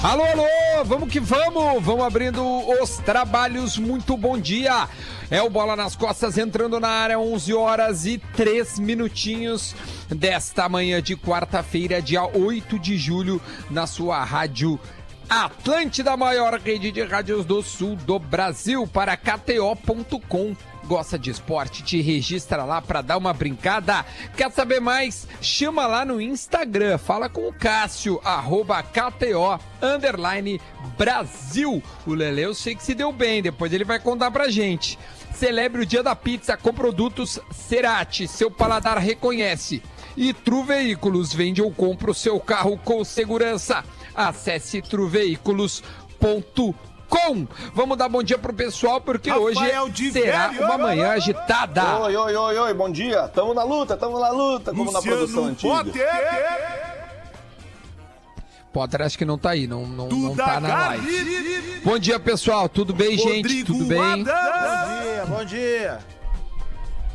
Alô, alô, vamos que vamos! Vamos abrindo os trabalhos. Muito bom dia! É o Bola nas Costas entrando na área, 11 horas e 3 minutinhos desta manhã de quarta-feira, dia 8 de julho, na sua rádio Atlântida, maior rede de rádios do sul do Brasil, para KTO.com gosta de esporte, te registra lá para dar uma brincada. Quer saber mais? Chama lá no Instagram, fala com o Cássio, arroba KTO, underline Brasil. O Lele eu sei que se deu bem, depois ele vai contar pra gente. Celebre o dia da pizza com produtos Cerati, seu paladar reconhece. E Tru Veículos vende ou compra o seu carro com segurança. Acesse truveículos.com com. Vamos dar bom dia pro pessoal, porque Rafael hoje será velho. uma manhã agitada. Oi, oi, oi, oi, bom dia. Tamo na luta, tamo na luta, como Luciano na produção antiga. Potter. Potter acho que não tá aí, não, não, não tá na live. Bom dia, pessoal. Tudo bem, Rodrigo gente? Tudo bem? Bom dia, bom dia.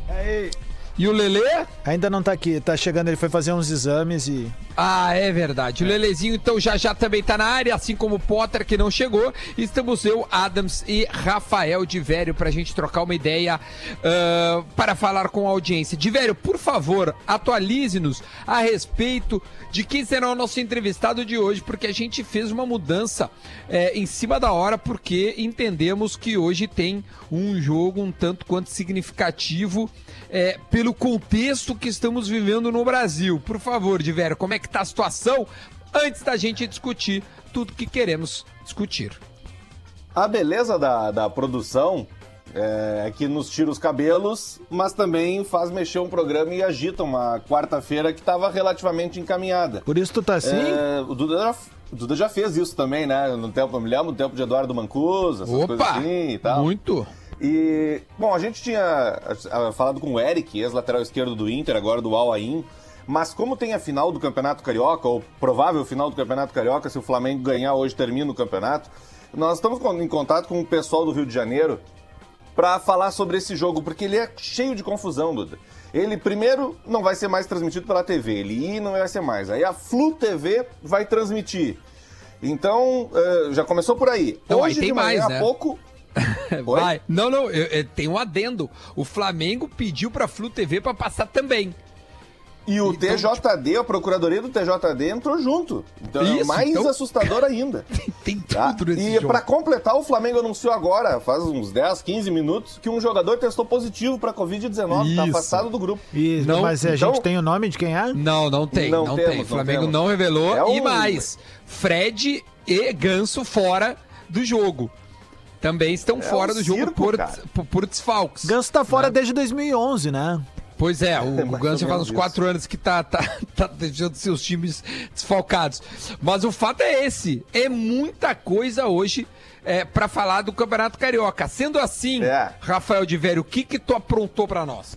E aí? E o Lelê? Ainda não tá aqui, tá chegando, ele foi fazer uns exames e. Ah, é verdade. O Lelezinho, então, já já também tá na área, assim como o Potter, que não chegou. Estamos eu, Adams e Rafael de Vério pra gente trocar uma ideia uh, para falar com a audiência. De Vério, por favor, atualize-nos a respeito de quem será o nosso entrevistado de hoje, porque a gente fez uma mudança é, em cima da hora, porque entendemos que hoje tem um jogo um tanto quanto significativo é, pelo contexto que estamos vivendo no Brasil. Por favor, Diverio, como é que está a situação antes da gente discutir tudo que queremos discutir? A beleza da, da produção é, que nos tira os cabelos, mas também faz mexer um programa e agita uma quarta-feira que estava relativamente encaminhada. Por isso tu tá assim? É, o, Duda já, o Duda já fez isso também, né? No tempo, eu me lembro, no tempo de Eduardo Mancuso, essas Opa, coisas assim e tal. Muito! E, bom, a gente tinha falado com o Eric, ex-lateral esquerdo do Inter, agora do Al Ain, mas como tem a final do Campeonato Carioca, ou provável final do Campeonato Carioca, se o Flamengo ganhar hoje termina o campeonato, nós estamos em contato com o pessoal do Rio de Janeiro para falar sobre esse jogo, porque ele é cheio de confusão, Duda. Ele, primeiro, não vai ser mais transmitido pela TV, ele não vai ser mais. Aí a Flu TV vai transmitir. Então, uh, já começou por aí. Não, Hoje aí tem de manhã mais, né? pouco Vai. Não, não, eu, eu, tem um adendo. O Flamengo pediu pra Flu TV pra passar também. E o então, TJD, a Procuradoria do TJD entrou junto. Então é Isso, é mais então... assustador ainda. tem tá? tudo tá? nesse E para completar, o Flamengo anunciou agora, faz uns 10, 15 minutos, que um jogador testou positivo para Covid-19, tá afastado do grupo. Isso, não, mas a então... gente tem o nome de quem é? Não, não tem, não, não temos, tem. O Flamengo não, não revelou. É um... E mais, Fred e Ganso fora do jogo também estão é fora um do jogo circo, por, por, por, desfalques. Ganso tá fora né? desde 2011, né? Pois é, o, é, o Ganso já faz uns quatro anos que tá, tá, tá deixando seus times desfalcados. Mas o fato é esse: é muita coisa hoje é, para falar do Campeonato Carioca. Sendo assim, é. Rafael de Velho, o que que tu aprontou para nós?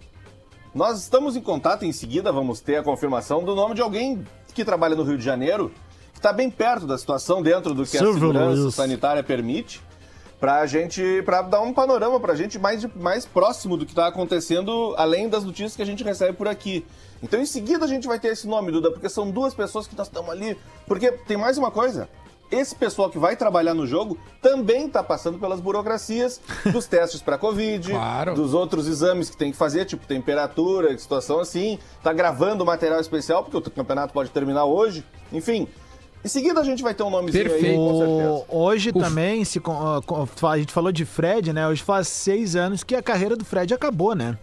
Nós estamos em contato, em seguida vamos ter a confirmação do nome de alguém que trabalha no Rio de Janeiro, que está bem perto da situação dentro do que a segurança sanitária permite para a gente, para dar um panorama para a gente mais, mais próximo do que está acontecendo, além das notícias que a gente recebe por aqui. Então, em seguida, a gente vai ter esse nome, Duda, porque são duas pessoas que nós estamos ali. Porque tem mais uma coisa. Esse pessoal que vai trabalhar no jogo também está passando pelas burocracias dos testes para Covid, claro. dos outros exames que tem que fazer, tipo temperatura, situação assim. Está gravando material especial, porque o campeonato pode terminar hoje. Enfim, em seguida a gente vai ter um nomezinho Perfeito. aí, com certeza. Hoje Uf. também, se, a gente falou de Fred, né? Hoje faz seis anos que a carreira do Fred acabou, né?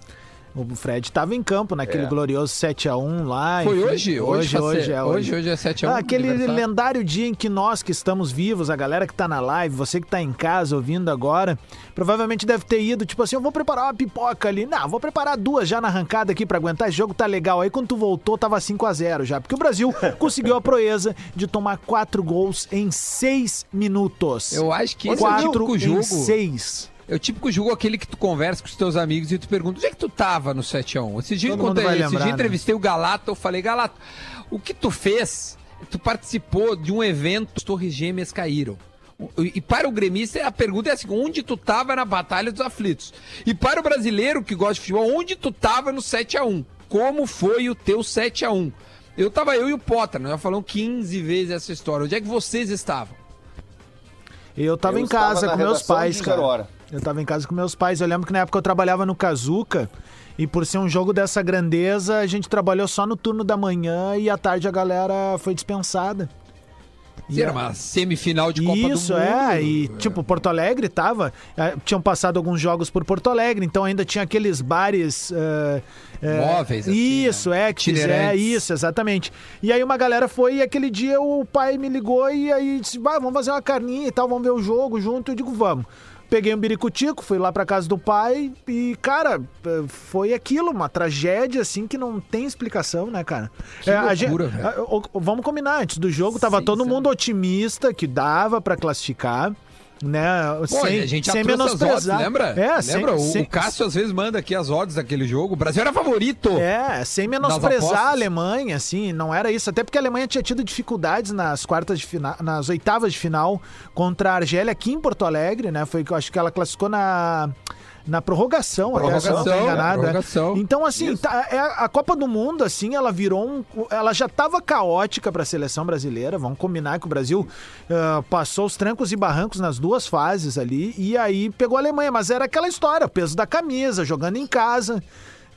O Fred estava em campo naquele é. glorioso 7x1 lá. Foi enfim, hoje? Hoje, hoje, é hoje. Hoje, hoje é 7x1. Ah, aquele lendário dia em que nós que estamos vivos, a galera que está na live, você que está em casa ouvindo agora, provavelmente deve ter ido, tipo assim, eu vou preparar uma pipoca ali. Não, vou preparar duas já na arrancada aqui para aguentar. Esse jogo tá legal. Aí quando tu voltou, tava 5x0 já. Porque o Brasil conseguiu a proeza de tomar quatro gols em seis minutos. Eu acho que esse quatro é o jogo. em seis. É o típico jogo aquele que tu conversa com os teus amigos e tu pergunta, onde é que tu tava no 7x1? Esse dia, Todo esse lembrar, dia né? entrevistei o Galato, eu falei, Galato, o que tu fez? Tu participou de um evento, as torres gêmeas caíram. E para o gremista, a pergunta é assim: onde tu tava na Batalha dos Aflitos? E para o brasileiro que gosta de futebol, onde tu tava no 7 a 1 Como foi o teu 7 a 1 Eu tava eu e o Potter, nós já falamos 15 vezes essa história. Onde é que vocês estavam? Eu tava Eu em casa estava com meus pais, cara. Hora. Eu tava em casa com meus pais. Eu lembro que na época eu trabalhava no Kazuca. E por ser um jogo dessa grandeza, a gente trabalhou só no turno da manhã e à tarde a galera foi dispensada. E Era uma semifinal de Copa Isso, do Mundo. é, e tipo, Porto Alegre tava. eh, Tinham passado alguns jogos por Porto Alegre, então ainda tinha aqueles bares. eh, Móveis, assim, Isso, né? é, fizer, Itinerantes. isso, exatamente. E aí uma galera foi e aquele dia o pai me ligou e aí disse: "Vai, vamos fazer uma carninha e tal, vamos ver o jogo junto. Eu digo, vamos. Peguei um biricutico, fui lá pra casa do pai e, cara, foi aquilo, uma tragédia assim que não tem explicação, né, cara? Que É, a loucura, gente- a- o- vamos combinar, antes do jogo tava Seis todo mundo otimista que dava pra classificar, né? Pô, sem, a gente sem as odds, menosprezar. lembra? É, sem, lembra? O, sem- o Cássio às vezes manda aqui as odds daquele jogo. O Brasil era favorito. É, sem menosprezar a Alemanha, assim, não era isso. Até porque a Alemanha tinha tido dificuldades nas quartas de final, nas oitavas de final contra a Argélia aqui em Porto Alegre, né? Foi que eu acho que ela classificou na na prorrogação, até, se eu não tô Prorrogação, enganado. é. prorrogação. Então, assim, tá- é, a Copa do Mundo, assim, ela virou um. Ela já estava caótica para a seleção brasileira. Vamos combinar que o Brasil ah, passou os trancos e barrancos nas duas fases ali. E aí pegou a Alemanha. Mas era aquela história: peso da camisa, jogando em casa.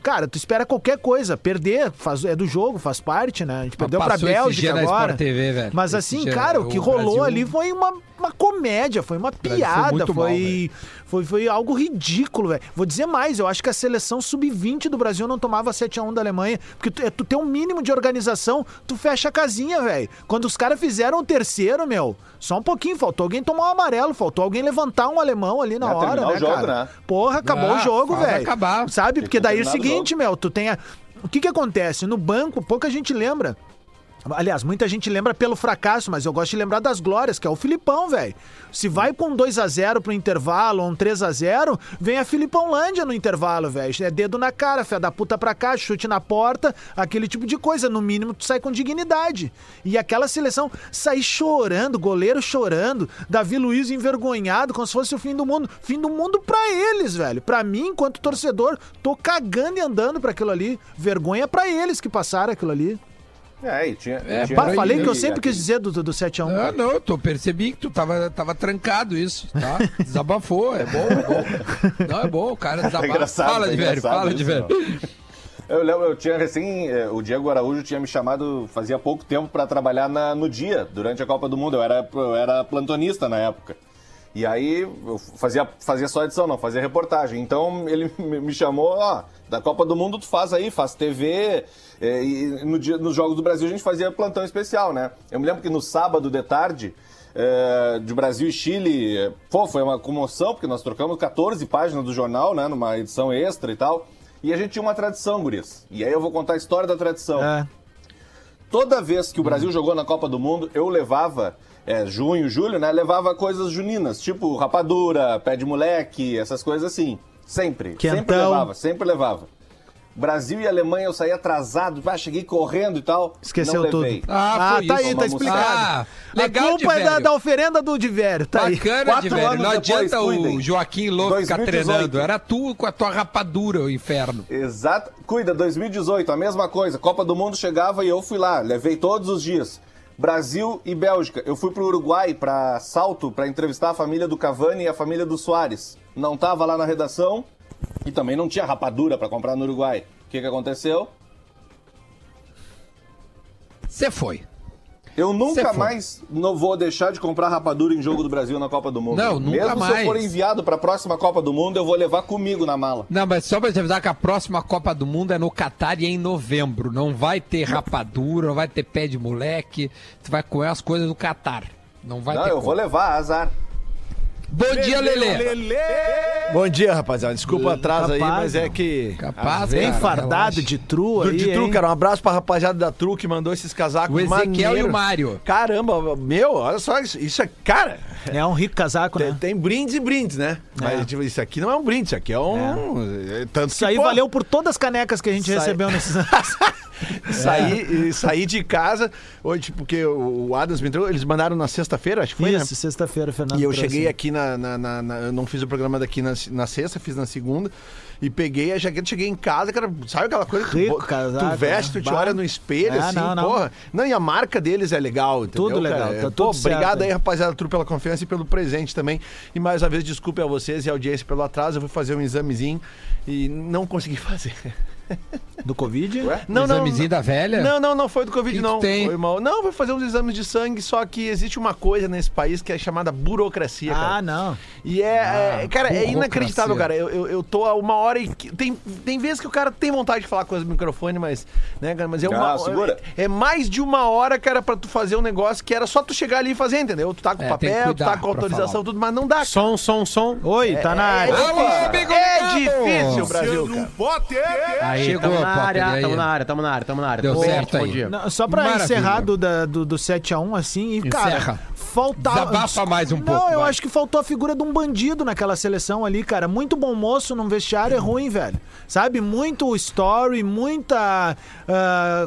Cara, tu espera qualquer coisa. Perder faz, é do jogo, faz parte, né? A gente perdeu pra Passou esse Bélgica agora. TV. Mas assim, cara, o que rolou Brasil- ali foi uma, uma comédia, foi uma foi piada, muito mal, foi, foi, foi algo ridículo, velho. Vou dizer mais, eu acho que a seleção sub-20 do Brasil não tomava 7x1 da Alemanha, porque tu, é, tu tem um mínimo de organização, tu fecha a casinha, velho. Quando os caras fizeram o terceiro, meu, só um pouquinho, faltou alguém tomar um amarelo, faltou alguém levantar um alemão ali na É, hora, né, o jogo, cara? né? Porra, acabou Ah, o jogo, velho. acabar. Sabe? Porque que daí é o terminar o seguinte, meu, tu tem a... O que que acontece? No banco, pouca gente lembra. Aliás, muita gente lembra pelo fracasso, mas eu gosto de lembrar das glórias, que é o Filipão, velho. Se vai com 2 a 0 pro intervalo ou um 3 a 0 vem a Filipão Lândia no intervalo, velho. É dedo na cara, fé da puta pra cá, chute na porta, aquele tipo de coisa. No mínimo, tu sai com dignidade. E aquela seleção sair chorando, goleiro chorando, Davi Luiz envergonhado, como se fosse o fim do mundo. Fim do mundo pra eles, velho. Pra mim, enquanto torcedor, tô cagando e andando pra aquilo ali. Vergonha pra eles que passaram aquilo ali. É, e tinha. É, tinha aí, falei né? que eu sempre quis dizer do, do, do 7x1. Ah, não, eu tô, percebi que tu tava, tava trancado isso, tá? Desabafou, é bom, é bom. Não, é bom, o cara desabafa. engraçado, fala é de velho, engraçado fala de isso, velho. Eu lembro, eu tinha recém. eh, O Diego Araújo tinha me chamado fazia pouco tempo para trabalhar na- no dia, durante a Copa do Mundo. Eu era, eu era plantonista na época. E aí eu fazia, fazia só edição, não, fazia reportagem. Então ele me chamou, ó, da Copa do Mundo tu faz aí, faz TV. eh, e no dia, nos Jogos do Brasil a gente fazia plantão especial, né? Eu me lembro que no sábado de tarde. eh, de Brasil e Chile, eh, pô, foi uma comoção, porque nós trocamos 14 páginas do jornal, né, numa edição extra e tal. E a gente tinha uma tradição, Gurias. E aí eu vou contar a história da tradição. É. Toda vez que o Brasil jogou na Copa do Mundo, eu levava, é, junho, julho, né? Levava coisas juninas, tipo rapadura, pé de moleque, essas coisas assim. Sempre. Sempre Quentão. levava, sempre levava. Brasil e Alemanha eu saí atrasado, ah, cheguei correndo e tal. Esqueceu não tudo. levei. Ah, Ah, foi tá isso. aí, tá explicado. Ah, legal a culpa é da, da oferenda do Divério, tá aí. Bacana Quatro de velho. anos Não depois, adianta o cuidem. Joaquim Louco ficar 2018. treinando. Era tu com a tua rapadura, o inferno. Exato. Cuida, 2018, a mesma coisa. Copa do Mundo chegava e eu fui lá, levei todos os dias. Brasil e Bélgica. Eu fui pro Uruguai, pra Salto, pra entrevistar a família do Cavani e a família do Soares. Não tava lá na redação e também não tinha rapadura pra comprar no Uruguai. O que que aconteceu? Você foi. Eu nunca foi. mais não vou deixar de comprar rapadura em jogo do Brasil na Copa do Mundo. Não, nunca Mesmo se mais. eu for enviado pra próxima Copa do Mundo, eu vou levar comigo na mala. Não, mas só pra te avisar que a próxima Copa do Mundo é no Catar e é em novembro. Não vai ter rapadura, não vai ter pé de moleque. Tu vai comer as coisas do Catar. Não vai não, ter eu como. vou levar, azar. Bom dia, Lelê. Bom dia, rapaziada. Desculpa o atraso aí, mas é que. Capaz, Bem cara, fardado relaxa. de tru aí, de Tru, hein? cara. Um abraço pra rapaziada da Tru que mandou esses casacos O Ezequiel maneiros. e o Mário. Caramba, meu, olha só, isso, isso é. Cara, É um rico casaco, né? tem brindes e brindes, né? Mas tipo, isso aqui não é um brinde, isso aqui é um. é, Tanto Isso aí pô, valeu por todas as canecas que a gente Sai- recebeu nesses anos. Sair, sair de casa, hoje, porque o Adams me entrou, eles mandaram na sexta-feira, acho que foi, né? Isso, sexta-feira, Fernando. E eu cheguei aqui na, na, na- na- Eu não fiz o programa daqui na, na sexta, fiz na segunda. E peguei a jaqueta, cheguei em casa, cara, sabe aquela coisa que Rico, tu, casaco, tu veste, tu né? te Bah. olha no espelho, É, assim, não, não. porra. Não, e a marca deles é legal, entendeu? Tudo legal, cara? tá É, tudo pô, certo, Obrigado aí, rapaziada, tudo pela confiança e pelo presente também. E mais uma vez, desculpe a vocês e a audiência pelo atraso. Eu fui fazer um examezinho e não consegui fazer. Do Covid? Não, Examezinho da velha? Não, não, não foi do Covid, Que que não. tem? Foi mal. Não, foi fazer uns exames de sangue, só que existe uma coisa nesse país que é chamada burocracia, cara. Ah, não. E é, Ah, é- cara, é burocracia. inacreditável, cara. Eu, eu, eu tô a uma hora e. que- Tem, tem vezes que o cara tem vontade de falar coisa no microfone, mas. Né, cara, mas é uma. Ah, segura. É, é mais de uma hora, cara, pra tu fazer um negócio que era só tu chegar ali e fazer, entendeu? Tu tá com É, tem que papel, tu tá cuidar com pra autorização, falar. tudo, mas não dá. cara. Som, som, som. Oi, tá na área. Alô, amigo É difícil, Brasil, cara. Aí, Chegou, tamo na Potter, área, aí? tamo na área, tamo na área, tamo na área. Deu Bom, certo bom aí. dia. Não, só pra Maravilha. encerrar do, da- do, do 7x1, assim, e, cara, Encerra. faltava. Desabafa mais um não, pouco, eu vai. acho que faltou a figura de um bandido naquela seleção ali, cara. Muito bom moço num vestiário é ruim, velho. Sabe? Muito story, muita.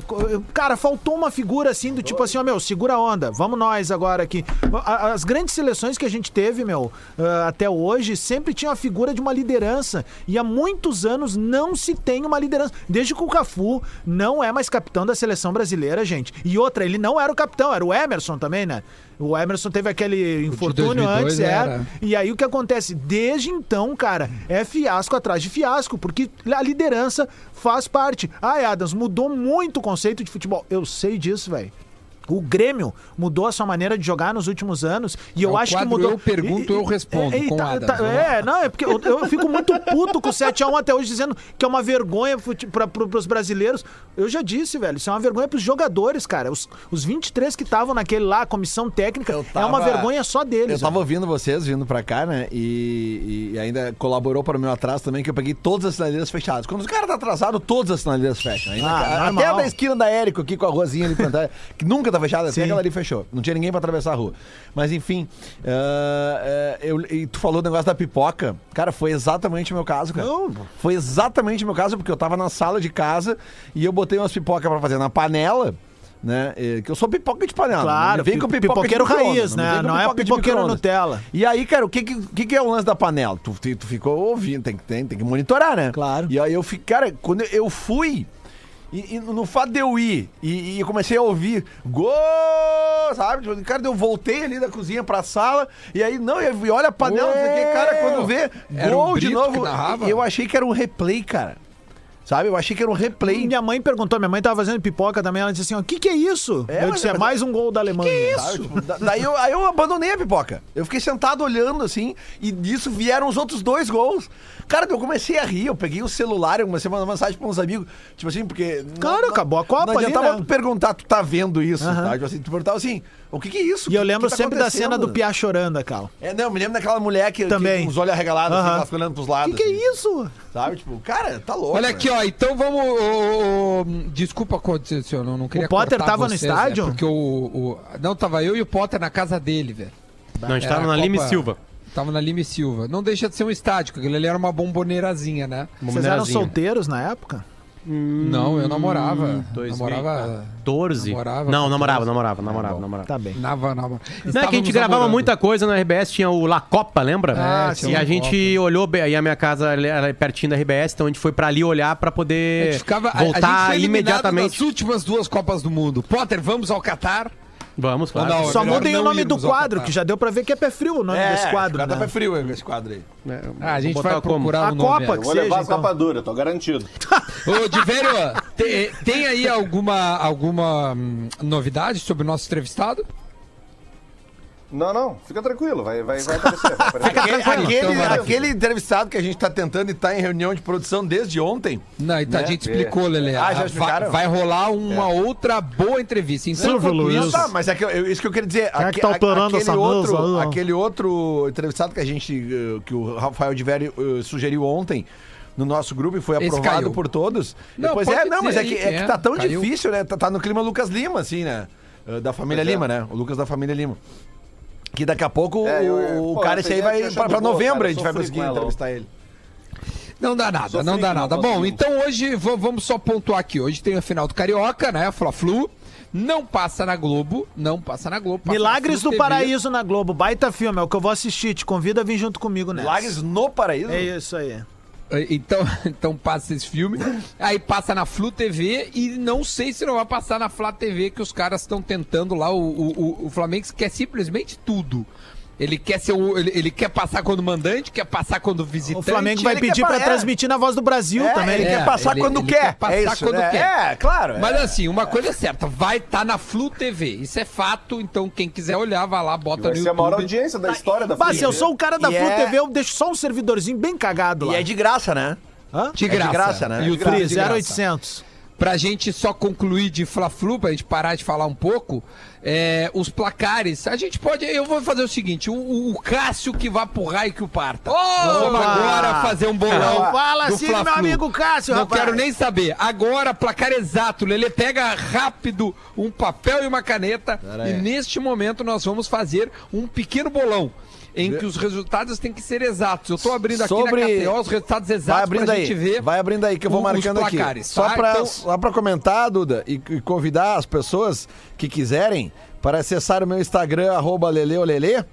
co- cara, faltou uma figura assim, do tipo assim, ó, meu, segura a onda, vamos nós agora aqui. As grandes seleções que a gente teve, meu, ah, até hoje, sempre tinha a figura de uma liderança. E há muitos anos não se tem uma liderança. Desde que o Cafu não é mais capitão da seleção brasileira, gente. E outra, ele não era o capitão, era o Emerson também, né? O Emerson teve aquele infortúnio 2002 antes, é. era. E aí o que acontece? Desde então, cara, é fiasco atrás de fiasco, porque a liderança faz parte. Ai, Adams, mudou muito o conceito de futebol. Eu sei disso, velho. O Grêmio mudou a sua maneira de jogar nos últimos anos e eu É o acho que mudou. Eu pergunto, eu respondo, e- e com tá- Adams, tá- é, não, é porque eu, eu fico muito puto com o 7x1 até hoje, dizendo que é uma vergonha pra, pro, pros brasileiros. Eu já disse, velho, isso é uma vergonha pros jogadores, cara. Os, os 23 que estavam naquele lá, a comissão técnica, Eu é uma tava- vergonha só Eu deles. tava ouvindo vocês vindo pra cá, né? E, e ainda colaborou para o meu atraso também, que eu peguei todas as sinaleiras fechadas. Quando os caras tá atrasado, todas as sinaleiras fecham. Ainda- Ah, até normal. a da esquina da Érico aqui com a ruazinha ali plantada, que nunca tá fechada, até Sim. aquela ali fechou. Não tinha ninguém pra atravessar a rua. Mas enfim, ah, eu, e tu falou do negócio da pipoca. Cara, foi exatamente o meu caso, cara. Não. Foi exatamente o meu caso, porque eu tava na sala de casa e eu botei umas pipocas pra fazer na panela. Né? Que eu sou pipoca de panela. Claro, não me vem com pi- pipoca de pipoqueiro micro-ondas, raiz, né? com Não é de pipoqueiro. Nutella. E aí, cara, o que, que, que é o lance da panela? Tu, tu, ficou ouvindo, tem, que- tem, tem que monitorar, né? Claro. E aí eu fiquei, cara, quando eu fui, e, e no fato de eu ir, e, e eu comecei a ouvir gol, sabe? Tipo, Cara, eu voltei ali da cozinha pra sala, e aí, não, e olha a panela, não sei o que, cara, quando vê Era gol um de novo, que eu achei que era um replay, cara. Sabe? Eu achei que era um replay. Minha mãe perguntou, minha mãe tava fazendo pipoca também, ela disse assim, ó, o que que é isso? É, eu disse, é mais um gol da Alemanha. Sabe? Tipo, da- daí eu, aí eu abandonei a pipoca. Eu fiquei sentado olhando assim, e disso vieram os outros dois gols. Cara, eu comecei a rir, eu peguei o celular, eu comecei a mandar mensagem pra uns amigos. Tipo assim, porque. Claro, acabou a Copa Não ali, adiantava né? tu perguntar, tu tá vendo isso, tá? Tipo assim, tu perguntava assim, o que que é isso? E eu O que- lembro que tá sempre da cena do? Piá chorando, aquela. É, não, eu me lembro daquela mulher que, Também. que com os olhos arregalados, assim, Aham. ela fica olhando pros O lados. que que assim, é isso? Sabe? Tipo, cara, tá louco. Olha né? aqui, ó. Então vamos. ô, ô, desculpa eu não, não queria O Potter tava no vocês, estádio? né, porque o, o- Não, tava eu e o Potter na casa dele, velho. Não, a gente tava na Lima Copa- Silva. Tava na Lima e Silva. Não deixa de ser um estádio, porque ali era uma bomboneirazinha, né? Vocês eram solteiros na época? Não, eu namorava. 2014. Namorava. 14. Namorava, Não, 14. namorava, namorava, namorava, namorava. Tá bem. Nava, nava. Não, é que a gente gravava namorando. muita coisa na RBS, tinha o La Copa, lembra? Ah, e tinha a gente olhou, bem- aí a minha casa é pertinho da RBS, então a gente foi pra ali olhar pra A poder gente ficava, a- a gente voltar foi eliminado imediatamente. nas últimas duas Copas do Mundo. Potter, vamos ao Catar? Vamos, claro. Não? Só mudem o nome do quadro, Catar. que já deu pra ver que é pé frio o nome É, desse quadro, Tá né? pé frio esse quadro aí. É, Ah, a gente vai botar como? procurar A o nome. Copa, que vou levar seja, a então. capa dura, tô garantido. Ô, Diverio, tem, tem aí alguma, alguma hum, novidade sobre o nosso entrevistado? Não, não, fica tranquilo, vai, vai, vai aparecer. Vai aparecer. Aquele, aquele, Então, aquele entrevistado que a gente tá tentando e tá em reunião de produção desde ontem. Não, então Né? a gente explicou, Lele. Ah, já vai, explicaram? vai rolar uma outra boa entrevista. Então, Silvio Luiz. tá, mas é que, eu- isso que eu queria dizer. Quem é que tá aquele, essa outro, mesa aquele outro entrevistado que a gente, eh, que o Rafael de Vério eh, sugeriu ontem no nosso grupo e foi Esse aprovado caiu. por todos. Não, pois é, não, mas é dizer que, é que é, tá tão caiu. difícil, né? Tá, tá no clima Lucas Lima, assim, né? Eh, Da família Pois é. Lima, né? O Lucas da família Lima. Que daqui a pouco É, eu- eu- o pô, cara esse aí vai pra, pra novembro cara, a gente vai conseguir entrevistar ele. Não dá nada, Sofri, não dá nada. Bom, então hoje vamos só pontuar aqui. Hoje tem a final do Carioca, né? Fla-Flu. Não passa na Globo, não passa na Globo. passa Milagres do TV. Paraíso na Globo. Baita filme, é o que eu vou assistir. Te convido a vir junto comigo, né? Milagres no Paraíso? É isso aí. Então, então passa esse filme. Aí passa na Flu TV e não sei se não vai passar na Flá TV, que os caras estão tentando lá. O, o, o- Flamengo quer simplesmente tudo. Ele quer ser o, ele, ele, quer passar quando mandante, quer passar quando visitante. O Flamengo vai pedir para é. transmitir na voz do Brasil é, também. É, ele é, quer passar ele, quando ele quer. Quer é passar é isso, quando né? quer. É, claro. Mas é. assim, uma coisa é certa, vai estar tá na Flu TV. Isso é fato, então quem quiser olhar, vai lá, bota vai no YouTube. Vai ser a maior audiência da história da Flu Mas, eu sou o cara da e Flu TV, eu deixo só um servidorzinho bem cagado lá. E é de graça, né? Hã? De graça. De graça, né? E o 3800. Para a gente só concluir de Fla-Flu, para a gente parar de falar um pouco, é, os placares. A gente pode. Eu vou fazer o seguinte: o, o Cássio que vá pro raio que o parta. Opa! Vamos agora fazer um bolão. Não fala assim, meu amigo Cássio, Não quero nem saber. Agora, placar exato. Lele pega rápido um papel e uma caneta. Pera e aí. neste momento nós vamos fazer um pequeno bolão. Em que os resultados têm que ser exatos. Eu tô abrindo aqui Sobre- na KTO os resultados exatos pra aí. gente ver. Vai abrindo aí que eu vou marcando aqui. placares, Só tá? pra, Então- só pra comentar, Duda, e, e convidar as pessoas que quiserem para acessar o meu Instagram, arroba leleolele,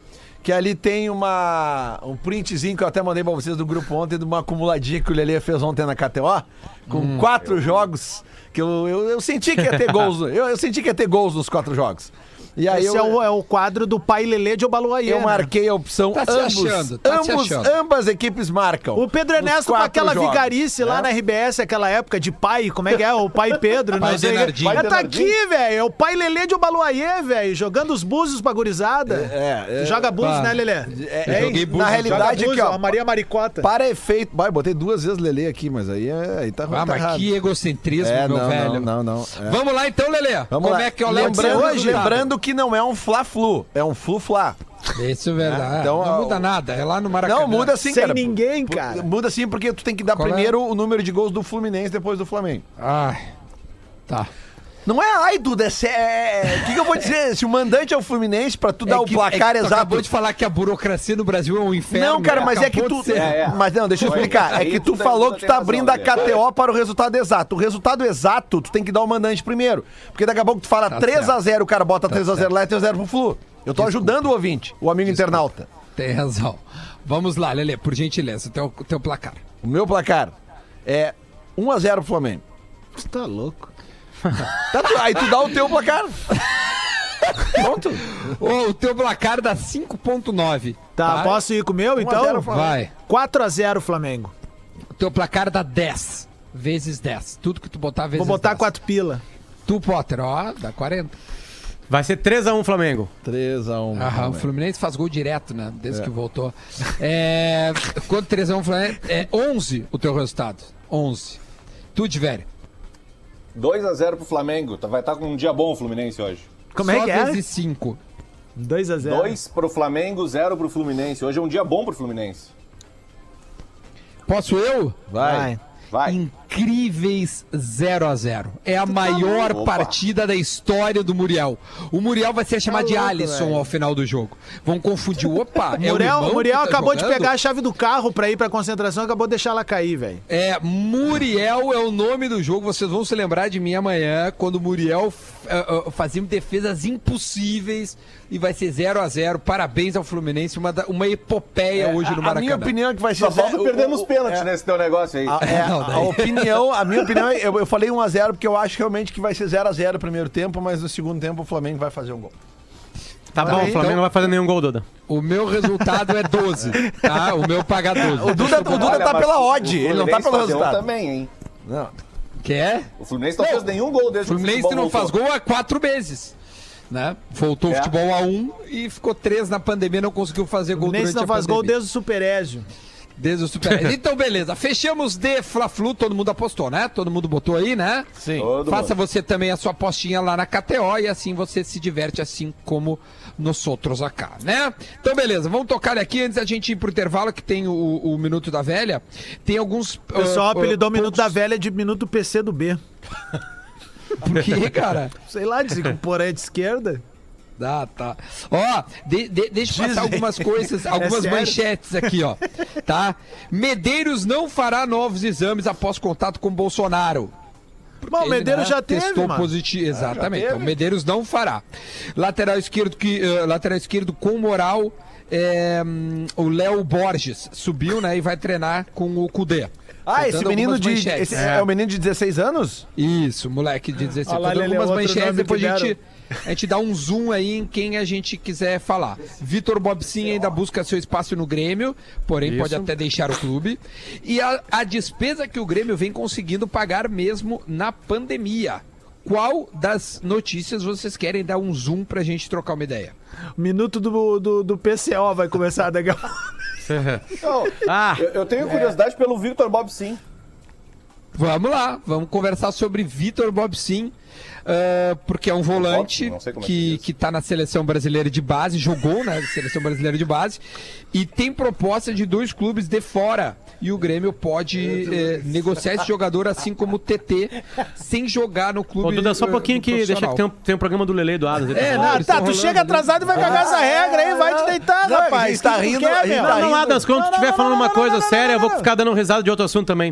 que ali tem uma, um printzinho que eu até mandei pra vocês do grupo ontem, de uma acumuladinha que o Lele fez ontem na KTO, com Hum. quatro jogos, que eu, eu, eu senti que ia ter gols. Eu, eu senti que ia ter gols nos quatro jogos. E aí Esse eu, é, o, é o quadro do pai Lelê de Obaluayê. eu marquei a opção Tá se ambos, achando, tá se ambos, achando. ambas equipes marcam. O Pedro Ernesto com quatro aquela jogos, vigarice lá né? na RBS, aquela época de pai, como é que é? O pai Pedro, Pai não sei. Denardinho. Tá aqui, velho. É o pai Lelê de Obaluayê, velho. Jogando os búzios pra gurizada. É, é. Joga búzios, né, Lelê? É, joguei na búzios, realidade Joga aqui, ó. búzios, a Maria Maricota. Para efeito. Vai, botei duas vezes Lele aqui, mas aí, é, aí tá, Ah, tá mas errado. que egocentrismo, É, meu não, velho. não, não, não. é. Vamos lá então, Lelê. Vamos Como lá. é que é o Léo lembrando, hoje? Que não é um Fla-Flu, é um Flu-Fla. Isso é verdade. Então, não muda nada, é lá no Maracanã. Não, muda sim, Sem cara. ninguém, cara. Muda sim porque tu tem que dar Qual é? primeiro o número de gols do Fluminense depois do Flamengo. Ai, tá. Não é, ai, Duda, é é- O que, que eu vou dizer? Se o mandante é o Fluminense, pra tu dar É o que- placar é exato. acabou de falar que a burocracia no Brasil é um inferno. Não, cara, mas é que tu. É, é. Mas não, deixa eu explicar. É que tu falou que tu tá abrindo a. KTO para o resultado exato. O resultado exato, tu tem que dar o mandante primeiro. Porque daqui a pouco tu fala Tá 3x0, o cara bota 3x0 lá e 3x0 pro Flu. Eu tô ajudando o ouvinte, o amigo internauta. Tem razão. Vamos lá, Lelê, por gentileza, teu, teu placar. O meu placar é 1x0 pro Flamengo. Você tá louco. Tá, tu- aí tu dá o teu placar. Pronto. Ô, o teu placar dá 5.9. Tá, posso ir com o meu, 1 a 0 então? Flamengo. Vai. 4x0 Flamengo. O teu placar dá 10. Vezes 10. Tudo que tu botar vezes Vou botar 10. 4 pila. Tu, Potter, ó, dá 40. Vai ser 3x1 Flamengo. 3x1. Aham, o Fluminense faz gol direto, né? Desde que voltou. É, quanto 3 x 1 Flamengo? É 11 o teu resultado. 11. Tu, de velho. 2x0 pro Flamengo. Tá- Vai estar com um dia bom o Fluminense hoje. Como é Só que é? vezes 5. 2x0. 2 pro Flamengo, 0 pro Fluminense. Hoje é um dia bom pro Fluminense. Posso eu? Vai. Vai. Incríveis 0 a 0 É a maior louco. partida da história do Muriel. O Muriel vai ser chamado de louco, Alisson velho. ao final do jogo. Vão confundir. Opa, é o Muriel, irmão Muriel tá acabou de jogando? pegar a chave do carro pra ir pra concentração, acabou de deixar ela cair, velho. É, Muriel é o nome do jogo. Vocês vão se lembrar de mim amanhã, quando o Muriel uh, uh, fazia defesas impossíveis e vai ser 0 a 0 Parabéns ao Fluminense, uma, da- uma epopeia hoje no a, a Maracanã. minha opinião é que vai ser. Só falta zero- perder o- nos o- pênaltis é- nesse teu negócio aí. A, é, Não, a opinião, a minha opinião, é- eu, eu falei 1x0 porque eu acho realmente que vai ser 0x0 no primeiro tempo, mas no segundo tempo o Flamengo vai fazer um gol. Tá bom, aí, o Flamengo então- não vai fazer nenhum gol, Duda. O meu resultado é 12, tá? O meu paga 12. O Duda, o Duda Olha, tá pela o odd, ele não tá pelo resultado. também, hein? Não. Quer? O Fluminense não, Não, fez nenhum gol O desde que o Fluminense futebol não faz voltou. gol há quatro meses. Né? Voltou o É. futebol a um e ficou três na pandemia, não conseguiu fazer O gol Fluminense durante não faz gol desde o Super Ezio. Desde o Super. então, beleza. Fechamos de Fla-Flu, todo mundo apostou, né? Todo mundo botou aí, né? Sim. Todo Faça mundo. você também a sua apostinha lá na KTO e assim você se diverte assim como nós outros acá, né? Então, beleza. Vamos tocar aqui antes da gente ir pro intervalo, que tem o, o Minuto da Velha. Tem alguns. O pessoal ah, apelidou ah, o Minuto da poucos- Velha de Minuto PC do B. Por quê, cara? Sei lá, disse que o porém é de esquerda. Ah, tá. Ó, de- de- deixa eu passar algumas coisas, algumas sério? manchetes aqui, ó. Tá? Medeiros não fará novos exames após contato com Bolsonaro. Bom, o ele, né, Medeiros já teve, testou mano. positivo. Exatamente. teve. Então, o Medeiros não fará. Lateral esquerdo que eh, lateral esquerdo com moral é, hum, o Léo Borges subiu, né, e vai treinar com o Cudê. Ah, esse menino de. Esse é. o menino de 16 anos? Isso, moleque de 16. Olha lá, Lelê, algumas manchetes, depois a gente, a gente dá um zoom aí em quem a gente quiser falar. Vitor Bobsin ainda busca seu espaço no Grêmio, porém Isso. pode até deixar o clube. E a, a despesa que o Grêmio vem conseguindo pagar mesmo na pandemia. Qual das notícias vocês querem dar um zoom pra gente trocar uma ideia? Minuto do, do, do PCO vai começar daqui a pouco. Não, Ah, eu, eu tenho curiosidade pelo Victor Bob Sim. Vamos lá, vamos conversar sobre Vitor Bobsin, ah, porque é um volante não é que que, diz. que tá na seleção brasileira de base, jogou na seleção brasileira de base, e tem proposta de dois clubes de fora. E o Grêmio pode eh, negociar esse jogador assim como o TT, sem jogar no clube. Ô, Duda, só um eh, pouquinho que deixa que tem um, tem um programa do Lele do Adas. É, não, Ah, eles tá, tu rolando chega atrasado e vai cagar essa regra aí, vai te deitar, Não, a rapaz. gente tá rindo, quer, tá Não, não, Adas, quando tu Não, estiver não, falando não, uma não, coisa não, não, séria, eu vou não. ficar dando risada de outro assunto também.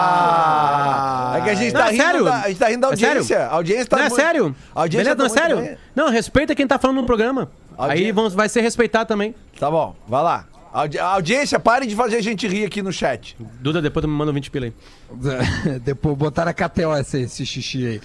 Ah! É que a gente Não, tá é rindo sério? Gente tá rindo da É audiência. A audiência tá não é muito- sério? A audiência Beleza, não é tá sério? bem. Não, respeita quem tá falando no programa. Aí vão, vai ser respeitado também. Tá bom, vai lá. Audi- A audiência, pare de fazer a gente rir aqui no chat. Duda, depois tu me manda 20 pila aí. Depois botaram a KTO esse, esse xixi aí.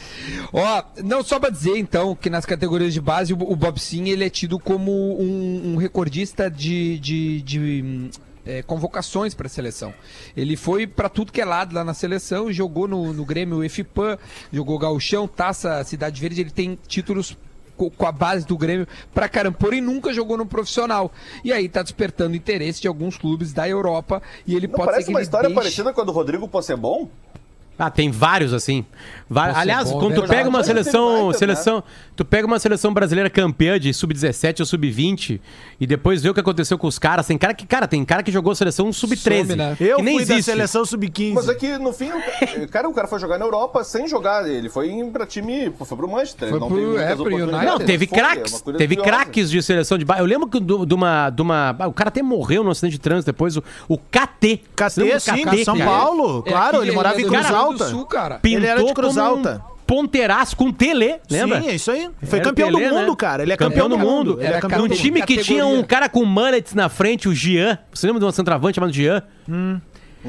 Ó, não só pra dizer então que nas categorias de base o, o Bob Sim ele é tido como um, um recordista de, de, de, é, convocações para a seleção. Ele foi para tudo que é lado lá na seleção, jogou no, no Grêmio EFIPAM, jogou Gauchão, Taça Cidade Verde, ele tem títulos co- com a base do Grêmio pra caramba, porém nunca jogou no profissional. E aí tá despertando interesse de alguns clubes da Europa e ele Não pode ser parece que uma ele história deixe... parecida com a do Rodrigo Possebon? Ah, tem vários assim. Va- Nossa, Aliás, é bom, quando tu né? pega uma seleção, várias, seleção, tu pega uma seleção brasileira campeã de sub-17 ou sub-20 e depois vê o que aconteceu com os caras, tem cara que, cara, tem cara que jogou seleção sub-13, Some, né? Eu que nem fui da existe. seleção sub-15. Mas é que no fim, o cara, o cara foi jogar na Europa sem jogar. Ele foi pra time, foi pro Manchester. Foi não pro- teve é, pro United. Não, teve foi, é craques, coisa teve craques de seleção de base. Eu lembro que do- de uma, de uma, o cara até morreu num acidente de trânsito depois, o, o KT. KT, sim, de São. Paulo. É Claro, ele morava em é Cruz Alta. Sul, cara. Pintou Ele era de Cruz como Alta. Ponteiraço com Tele, lembra? Sim, é isso aí. Foi Era campeão Pelé, do mundo, né? cara. Ele é campeão, do mundo. Ele Era é campeão Um do campeão mundo. time que tinha categoria. um cara com mullets na frente, o Jean. Você lembra de um centroavante chamado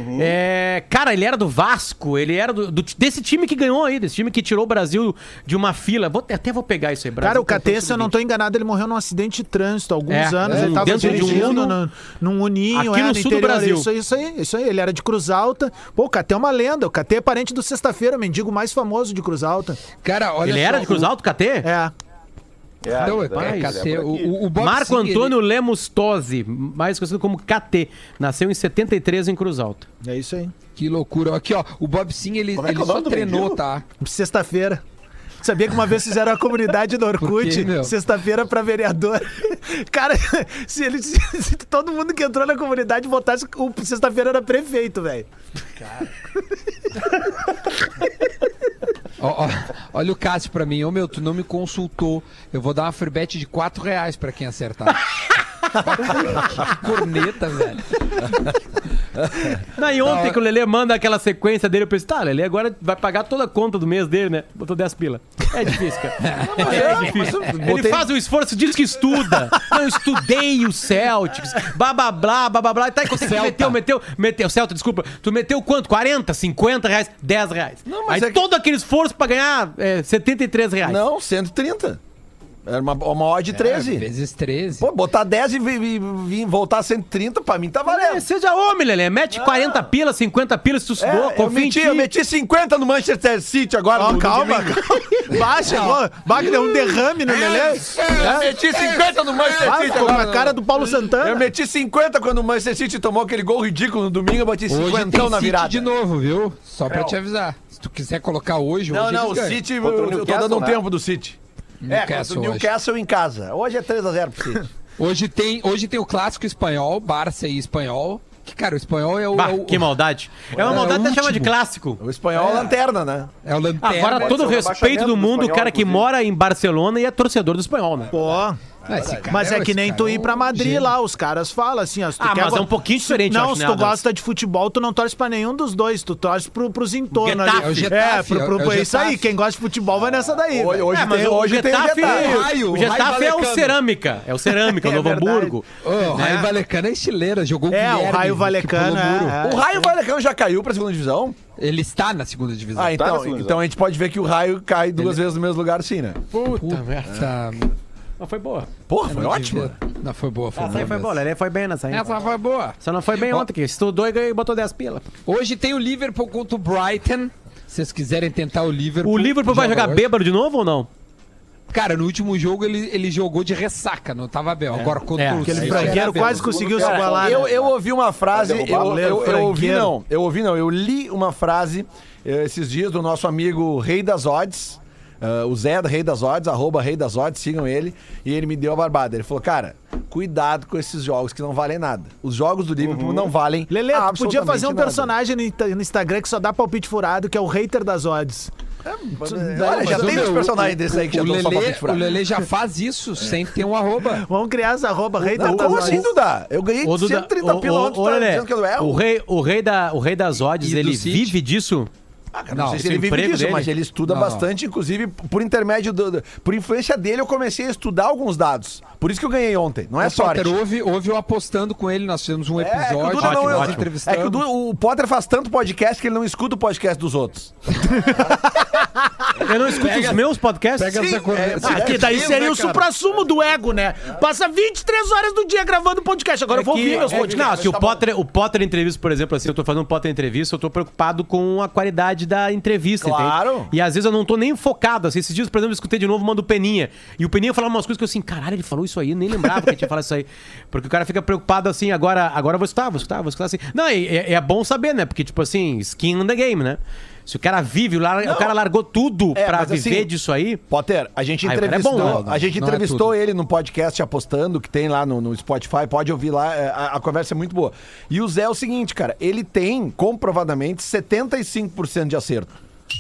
Jean? É, cara, ele era do Vasco, ele era do, do- desse time que ganhou aí, desse time que tirou o Brasil de uma fila. Vou, até vou pegar isso aí, Brasil. Cara, o KT, se eu não tô enganado, ele morreu num acidente de trânsito há alguns É, anos. é, ele tava dentro de um dirigindo Uno. no- num uninho, Aqui é, no no sul do interior. Brasil. Isso, aí, isso aí, isso aí. Ele era de Cruz Alta. Pô, o KT é uma lenda. O KT é parente do Sexta-feira, mendigo mais famoso de Cruz Alta. Cara, olha Ele só, era de Cruz o- Alto, KT? É. É, Não, é, é, é, o, o, Marco ele- Antônio Lemos Tosi, mais conhecido como KT, nasceu em 73 em Cruz Alta. É isso aí. Que loucura. Aqui, ó, o Bob Sim, ele, é ele é só treinou, tá? Sexta-feira. Sabia que uma vez fizeram a comunidade do Orkut, sexta-feira pra vereador. Cara, se, ele, se, se todo mundo que entrou na comunidade votasse, o sexta-feira era prefeito, velho. Olha o Cássio pra mim. Ô, meu, tu não me consultou. Eu vou dar uma free bet de 4 reais pra quem acertar. Corneta, velho. Não, e ontem hora- que o Lelê manda aquela sequência dele, eu pensei, tá, Lelê agora vai pagar toda a conta do mês dele, né? Botou 10 pila. É difícil, cara. É difícil. Ele faz um esforço, diz que estuda. Não, eu estudei o Celtics, blá, blá, blá, blá, blá, blá. E tá, e consegue, Celta. meteu, meteu, meteu, Celta, desculpa. Tu meteu quanto? 40, 50 reais, 10 reais. mas Aí é que- todo aquele esforço pra ganhar é, 73 reais. Não, 130. Era uma, uma odd de 13. É, vezes 13. Pô, botar 10 e vi- vi- voltar a 130, pra mim tá É, valendo. seja homem, Lelê. Mete 40 pila, 50 pila, se tu É, estudou, eu, meti, ti. eu meti 50 no Manchester City agora. Ó, no- no calma, domingo. calma. Bah, que deu um derrame no Lelê. Eu meti 50 no Manchester Ah, City agora. a cara do Paulo Eu Santana. meti 50 quando o Manchester City tomou aquele gol ridículo no domingo, eu Hoje 50 tem na City virada. de novo, viu? Só pra É, te avisar. Se tu quiser colocar hoje, Não, hoje não, o eles ganham. City, o eu, eu tô dando um né? tempo do City. É, Newcastle o Newcastle em casa. Hoje é 3x0 pro City. Hoje tem, hoje tem o clássico espanhol, Barça e espanhol. Que, cara, o espanhol é o. Bah, é o, que maldade. É uma É, maldade até chamar de clássico. O espanhol é lanterna, né? é o lanterna. Agora, todo o respeito do do mundo, o cara que inclusive. mora em Barcelona e é torcedor do espanhol, né? Pô, Ah, cara Mas é que nem tu é ir pra Madrid gênio. lá, os caras falam assim, ó. se tu Ah, quer mas go- é um pouquinho diferente, Não, acho, se né, tu Adams? gosta de futebol, tu não torce pra nenhum dos dois, tu torce pro, pros entornos Getafe. ali. É o Getafe, é, pro, pro, é o é isso aí, Getafe. quem gosta de futebol vai nessa daí. Hoje, hoje É, mas tem, o hoje tem o Getafe, Getafe. O Raio, o Getafe Raio é o Valecano. Cerâmica. É o Cerâmica, o É Novo verdade. Hamburgo. O Raio Né? Valecano é estileira, jogou É, o Raio que Valecano, é, é. O Raio Valecão já caiu pra segunda divisão? Ele está na segunda divisão. Ah, Tá então, então a gente pode ver que o Raio cai duas Ele- vezes no mesmo lugar, sim, né? Puta merda. Mas foi boa. Porra, foi devia- Não, foi boa, foi Essa aí boa. foi mesmo. boa, Lelê foi bem nessa aí. Essa foi boa. Só não foi bem ontem, que estudou e ganhou- botou 10 pila. Hoje tem o Liverpool contra o Brighton. Se vocês quiserem tentar o Liverpool. O Liverpool vai jogar hoje. bêbado de novo ou não? Cara, no último jogo ele, ele jogou de ressaca, não tava bem. Agora contra É, o aquele franqueiro quase conseguiu se igualar. eu, né? eu ouvi uma frase, eu, eu, eu, Leandro ouvi não, eu ouvi não, eu li uma frase eh, esses dias do nosso amigo Rei das Odds, eh, o Zé Rei das Odds, arroba Rei das Odds, sigam ele, e ele me deu a barbada. Ele falou, cara, cuidado com esses jogos que não valem nada. Os jogos do Liverpool não valem Lele, tu podia fazer um nada. personagem no, Insta- no Instagram que só dá palpite furado, que é o hater das odds. Olha, já Mas, tem uns personagens desses aí que já o dão só Lelê, o. Lelê já faz isso sem ter um arroba. Vamos criar essa arroba hater Não, das como assim, Duda? Eu ganhei Duda, 130 ô, pila ô, ontem, tá dizendo que eu erro? o rei, o rei, da, o rei das odds, E ele City? vive disso? Não, Não, sei se ele vive disso, dele? mas ele estuda Não. bastante, inclusive por intermédio do, Por influência dele, eu comecei a estudar alguns dados. Por isso que eu ganhei ontem. Não é o sorte. Potter, houve, houve eu apostando com ele, nós fizemos um É, é episódio. Não- ótimo, eu- ótimo. é entrevistamos. que o, o Potter faz tanto podcast que ele não escuta o podcast dos outros. Eu não escuto os meus podcasts? Pega essa conversa. Ah, que daí Sim, seria né, o supra-sumo do ego, né? Passa 23 horas do dia gravando podcast. Agora eu vou É ouvir meus é- podcasts. Não, que o tá bom. Potter, o Potter entrevista, por exemplo, assim, eu tô fazendo um Potter entrevista, eu tô preocupado com a qualidade da entrevista, Claro. entende? E às vezes eu não tô nem focado, assim, esses dias, por exemplo, eu escutei de novo o Mando Peninha, e o Peninha falava umas coisas que eu assim, caralho, ele falou isso aí, eu nem lembrava que ele tinha falado isso aí. Porque o cara fica preocupado assim, agora, agora eu vou escutar, vou escutar, vou escutar assim. Não, é, é bom saber, né? Porque, tipo assim, skin in the game, né? Se o cara vive, o, lar- o cara largou tudo É, pra mas viver assim, disso aí. Potter, a gente cara é entrevistou, bom, né? a gente Não é entrevistou tudo. ele no podcast apostando que tem lá no, no Spotify, pode ouvir lá, é, a, a conversa é muito boa. E o Zé é o seguinte, cara, ele tem comprovadamente 75% de acerto,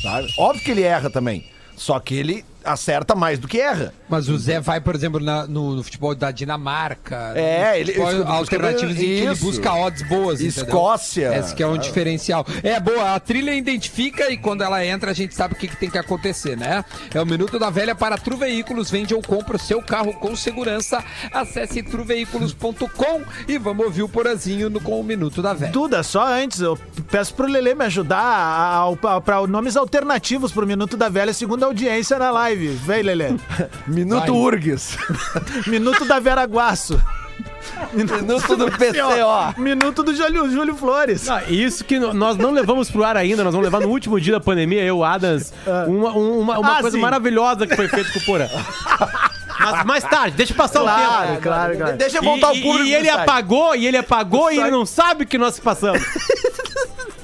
sabe? Óbvio que ele erra também, só que ele acerta mais do que erra. Mas o Zé vai, por exemplo, na- no, no futebol da Dinamarca. É, ele- alternativos em que ele busca odds boas. entendeu? Escócia. Esse que é um diferencial. É, boa, a trilha identifica e quando ela entra a gente sabe o que, que tem que acontecer, né? É o Minuto da Velha para Tru Veículos. Vende ou compra o seu carro com segurança. Acesse truveículos.com e vamos ouvir o Porazinho no, com o Minuto da Velha. Duda, só antes, eu peço pro Lelê me ajudar a- a- a- pra nomes alternativos pro Minuto da Velha, segundo a audiência na live. Vem, Lelê. Minuto Vai. Urgues. Minuto da Vera Guaço. Minuto do PCO. Minuto do Júlio, Júlio Flores. Ah, isso que nós não levamos pro ar ainda, nós vamos levar no último dia da pandemia, eu, Adams, uma, um- uma, uma Ah, coisa sim. maravilhosa que foi feita com o Porã. Mas mais tarde, deixa passar o Claro, tempo. claro, claro. Deixa eu voltar e, ao público. e ele site. apagou, e ele apagou, e ele não sabe o que nós passamos.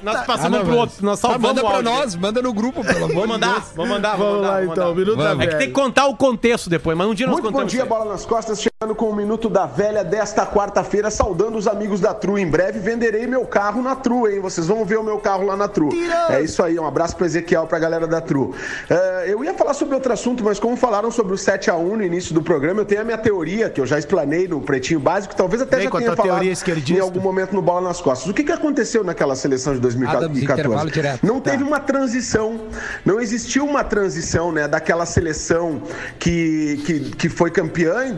Nós passamos Ah, não, pro outro, nós Tá, salvamos manda pra áudio. nós, manda no grupo, pelo amor Vamos de mandar, Deus. vamos mandar, vamos, Vamos mandar, lá vamos então, mandar. Minuto da. É que tem que contar o contexto depois, mas um dia nós Muito bom contamos. dia, isso aí. bola nas costas, com o Minuto da Velha desta quarta-feira, saudando os amigos da Tru. Em breve venderei meu carro na Tru, hein? Vocês vão ver o meu carro lá na Tru. É isso aí, um abraço pro Ezequiel, pra galera da Tru. É, eu ia falar sobre outro assunto, mas como falaram sobre o 7x1 no início do programa, eu tenho a minha teoria, que eu já explanei no Pretinho Básico, talvez até Vem já a tenha falado em algum momento no Bola nas Costas. O que, que aconteceu naquela seleção de Adams, intervalo 2014? direto. Não teve uma transição, não existiu uma transição, né, daquela seleção que, que, que foi campeã em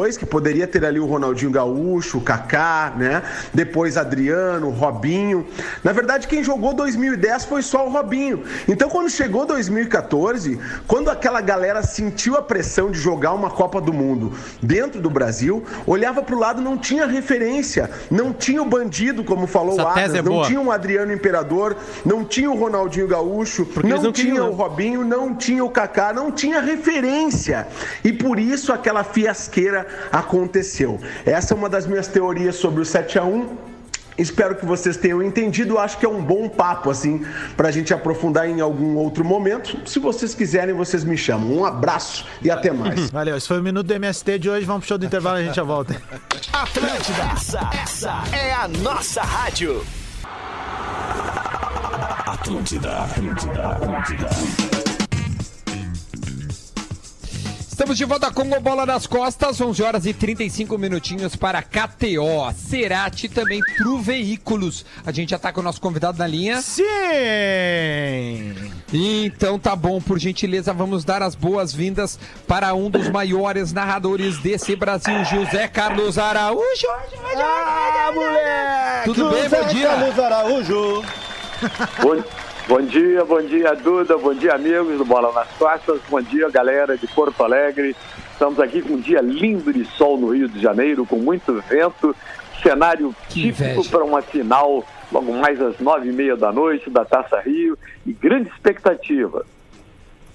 2002, que poderia ter ali o Ronaldinho Gaúcho, o Kaká, né, depois Adriano, o Robinho. Na verdade, quem jogou 2010 foi só o Robinho. Então, quando chegou 2014, quando aquela galera sentiu a pressão de jogar uma Copa do Mundo dentro do Brasil, olhava pro lado, não tinha referência, não tinha o bandido, como falou Essa o Adams, é não tinha o Adriano Imperador, não tinha o Ronaldinho Gaúcho, não, não tinha tinham, o? Robinho, não tinha o Kaká, não tinha referência. E por isso aquela fiasqueira aconteceu. Essa é uma das minhas teorias sobre o 7 a 1 Espero que vocês tenham entendido. Acho que é um bom papo, assim, pra gente aprofundar em algum outro momento. Se vocês quiserem, vocês me chamam. Um abraço e até mais. Valeu, esse foi o Minuto do MST de hoje. Vamos pro show do intervalo e a gente já volta. Atlântida, essa, essa é a nossa rádio. Atlântida, Atlântida, Atlântida. Estamos de volta com o Bola nas Costas, 11 horas e 35 minutinhos para KTO, Cerati também pro Veículos. A gente já tá com o nosso convidado na linha. Sim! Então tá bom, por gentileza, vamos dar as boas-vindas para um dos maiores narradores desse Brasil, José Carlos Araújo. Ah, moleque! Tudo bem, bom dia? Carlos Araújo. Bom, bom dia, bom dia, Duda, bom dia, amigos do Bola nas Costas, bom dia, galera de Porto Alegre. Estamos aqui com um dia lindo de sol no Rio de Janeiro, com muito vento, cenário típico para uma final, logo mais às nove e meia da noite, da Taça Rio, e grande expectativa.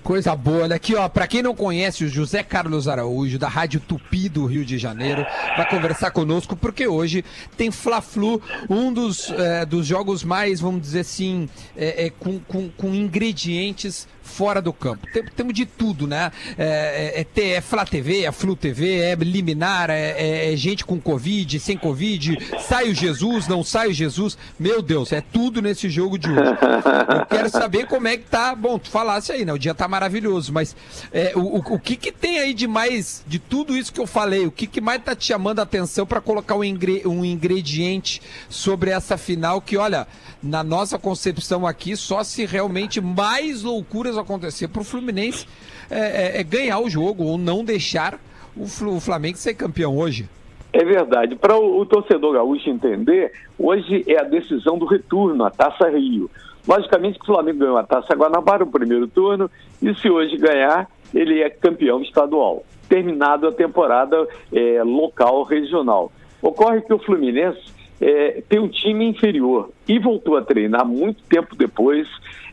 Coisa boa, olha aqui, ó. Pra quem não conhece, o José Carlos Araújo, da Rádio Tupi do Rio de Janeiro, vai conversar conosco, porque hoje tem Fla-Flu, um dos, eh, dos jogos mais, vamos dizer assim, eh, eh, com, com, com ingredientes fora do campo. Tem- Temos de tudo, né? É, é, é, é Flá TV, é Flu TV, é liminar, é, é- é gente com Covid, sem Covid, sai o Jesus, não sai o Jesus. Meu Deus, é tudo nesse jogo de hoje. Eu quero saber como é que tá. Bom, tu falasse aí, né? O dia tá maravilhoso, mas é, o, o, o que que tem aí de mais, de tudo isso que eu falei, o que que mais tá te chamando a atenção para colocar um, ingre- um ingrediente sobre essa final que, olha, na nossa concepção aqui, só se realmente mais loucuras acontecer pro Fluminense é, é- é ganhar o jogo ou não deixar o, o Flamengo ser campeão hoje. É verdade. Para o, o torcedor gaúcho entender, hoje é a decisão do retorno, a Taça Rio. Logicamente que o Flamengo ganhou a Taça Guanabara no primeiro turno, e se hoje ganhar, ele é campeão estadual. Terminado a temporada eh, local, regional. Ocorre que o Fluminense eh, tem um time inferior e voltou a treinar muito tempo depois,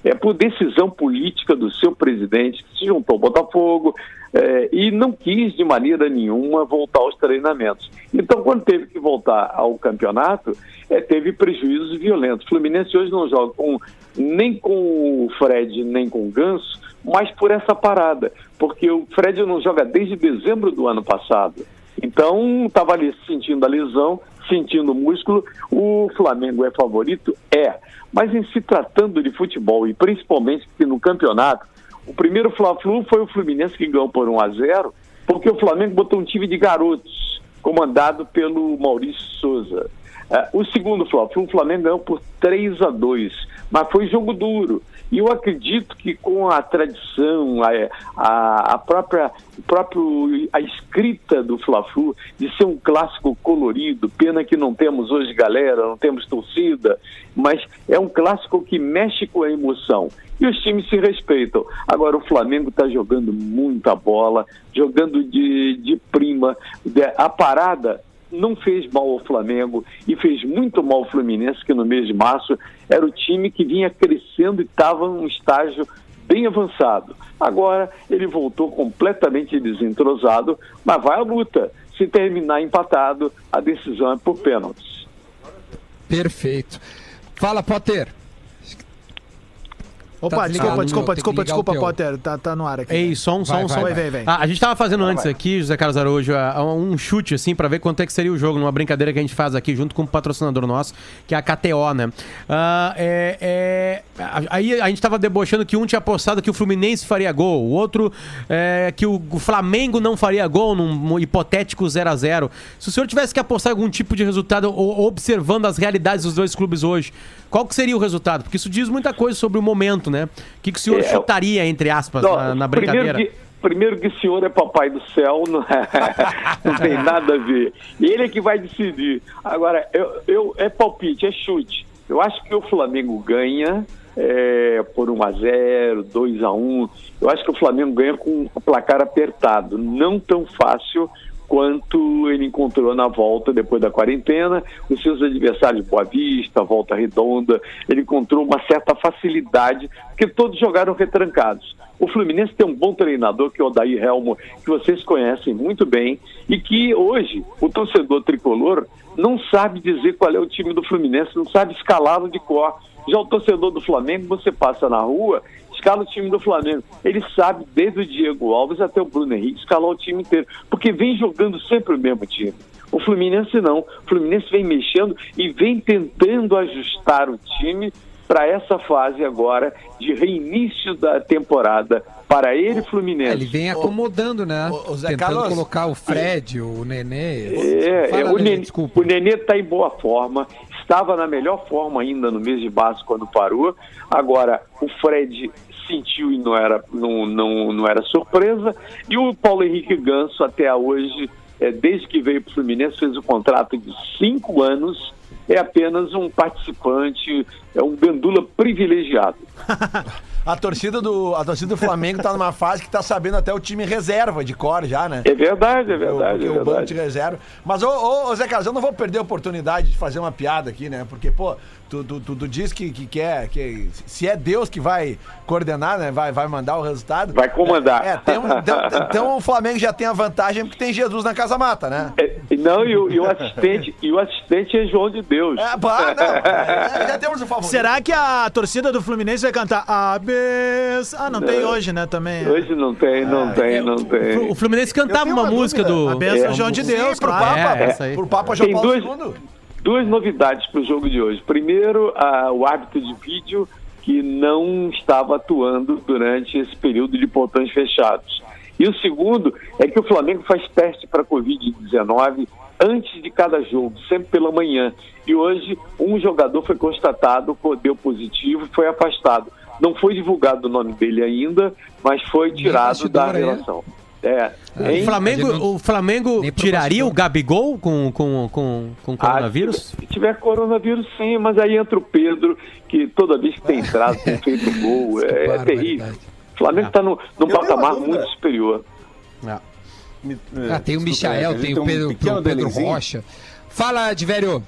é, por decisão política do seu presidente, que se juntou ao Botafogo eh, e não quis de maneira nenhuma voltar aos treinamentos. Então, quando teve que voltar ao campeonato, eh, teve prejuízos violentos. O Fluminense hoje não joga com, nem com o Fred, nem com o Ganso, mas por essa parada, porque o Fred não joga desde dezembro do ano passado. Então, estava ali sentindo a lesão, sentindo músculo. O Flamengo é favorito? É. Mas em se tratando de futebol, e principalmente porque no campeonato, o primeiro Fla-Flu foi o Fluminense que ganhou por 1 a 0 porque o Flamengo botou um time de garotos, comandado pelo Maurício Souza. Eh, o segundo Fla-Flu, o Flamengo ganhou por 3 a 2 mas foi jogo duro. E eu acredito que com a tradição, a, a, própria próprio, a escrita do Fla-Flu de ser um clássico colorido, pena que não temos hoje galera, não temos torcida, mas é um clássico que mexe com a emoção. E os times se respeitam. Agora o Flamengo está jogando muita bola, jogando de, de prima. A parada não fez mal ao Flamengo e fez muito mal ao Fluminense, que no mês de março era o time que vinha crescendo e estava num estágio bem avançado. Agora ele voltou completamente desentrosado, mas vai à luta. Se terminar empatado, a decisão é por pênaltis. Perfeito. Fala, Potter. Opa, Tá desculpa, desculpa, desculpa, desculpa. Potter. Tá, tá no ar aqui. Ei, som, som, Vai, som. vai, vai. Vem, vem. Ah, a gente tava fazendo antes vai. aqui, José Carlos Araújo, ah, um chute, assim, pra ver quanto é que seria o jogo, numa brincadeira que a gente faz aqui junto com um patrocinador nosso, que é a KTO, né? Ah, é, é, a- aí a gente tava debochando que um tinha apostado que o Fluminense faria gol, o outro é, que o, Flamengo não faria gol num hipotético 0 a 0 Se o senhor tivesse que apostar algum tipo de resultado, observando as realidades dos dois clubes hoje, qual que seria o resultado? Porque isso diz muita coisa sobre o momento, né? O que, que o senhor É, chutaria, entre aspas, Não, na, na primeiro brincadeira? que- Primeiro que o senhor é papai do céu, não, é- não tem nada a ver. Ele é que vai decidir. Agora, eu, eu- é palpite, é chute. Eu acho que o Flamengo ganha é, por 1 a 0 2 a 1 Eu acho que o Flamengo ganha com o placar apertado. Não tão fácil quanto ele encontrou na volta depois da quarentena, os seus adversários Boa Vista, Volta Redonda, ele encontrou uma certa facilidade, porque todos jogaram retrancados. O Fluminense tem um bom treinador, que é o Odair Helmo, que vocês conhecem muito bem, e que hoje o torcedor tricolor não sabe dizer qual é o time do Fluminense, não sabe escalá-lo de cor. Já o torcedor do Flamengo, você passa na rua, escala o time do Flamengo. Ele sabe, desde o Diego Alves até o Bruno Henrique, escalar o time inteiro, porque vem jogando sempre o mesmo time. O Fluminense não. O Fluminense vem mexendo e vem tentando ajustar o time para essa fase agora de reinício da temporada para ele É, Fluminense. ele vem acomodando, né? ô, Zé Tentando Carlos. colocar o Fred, o Nenê. É, Fala, é, o, Nenê, desculpa. o Nenê está em boa forma, estava na melhor forma ainda no mês de março quando parou. Agora, o Fred sentiu e não era, não, não, não era surpresa. E o Paulo Henrique Ganso, até hoje, é, desde que veio para o Fluminense, fez um contrato de cinco anos. É apenas um participante, é um gandula privilegiado. A torcida do, a torcida do Flamengo tá numa fase que tá sabendo até o time reserva de cor já, né? É verdade, é verdade. o, é o banco de verdade. reserva. Mas, ô, ô, Zé Carlos, eu não vou perder a oportunidade de fazer uma piada aqui, né? Porque, pô, tu, tu, tu, tu diz que, que quer, que se é Deus que vai coordenar, né? Vai, vai mandar o resultado. Vai comandar. É, tem um- então, então o Flamengo já tem a vantagem porque tem Jesus na casa mata, né? É, não, e o, e o assistente, e o assistente é João de Deus. É, pá, não, é, já temos o favorito. Será que a torcida do Fluminense vai cantar Abes? Ah, não tem hoje, né? Também. Hoje não tem, não tem, não O tem. Fluminense cantava uma, uma música dúvida. do. A benção É, João de Sim, Deus, pro claro. Papa, É, pro Papa João Tem Paulo dois- II. Duas novidades para o jogo de hoje. Primeiro, a- o árbitro de vídeo que não estava atuando durante esse período de portões fechados. E o segundo é que o Flamengo faz teste para Covid-19 antes de cada jogo, sempre pela manhã. E hoje, um jogador foi constatado, deu positivo, foi afastado. Não foi divulgado o nome dele ainda, mas foi tirado da aí. relação. É. O Hein? Flamengo, não- o Flamengo tiraria o Gabigol com, com, com, com coronavírus? Ah, se tiver coronavírus, sim, mas aí entra o Pedro, que toda vez que tem entrado, tem feito gol, é, é barbaridade. terrível. O Flamengo está num, num patamar muito superior. Me- Ah, tem o Michael, gente tem o um Pedro, o Pedro. Rocha. Fala, velho.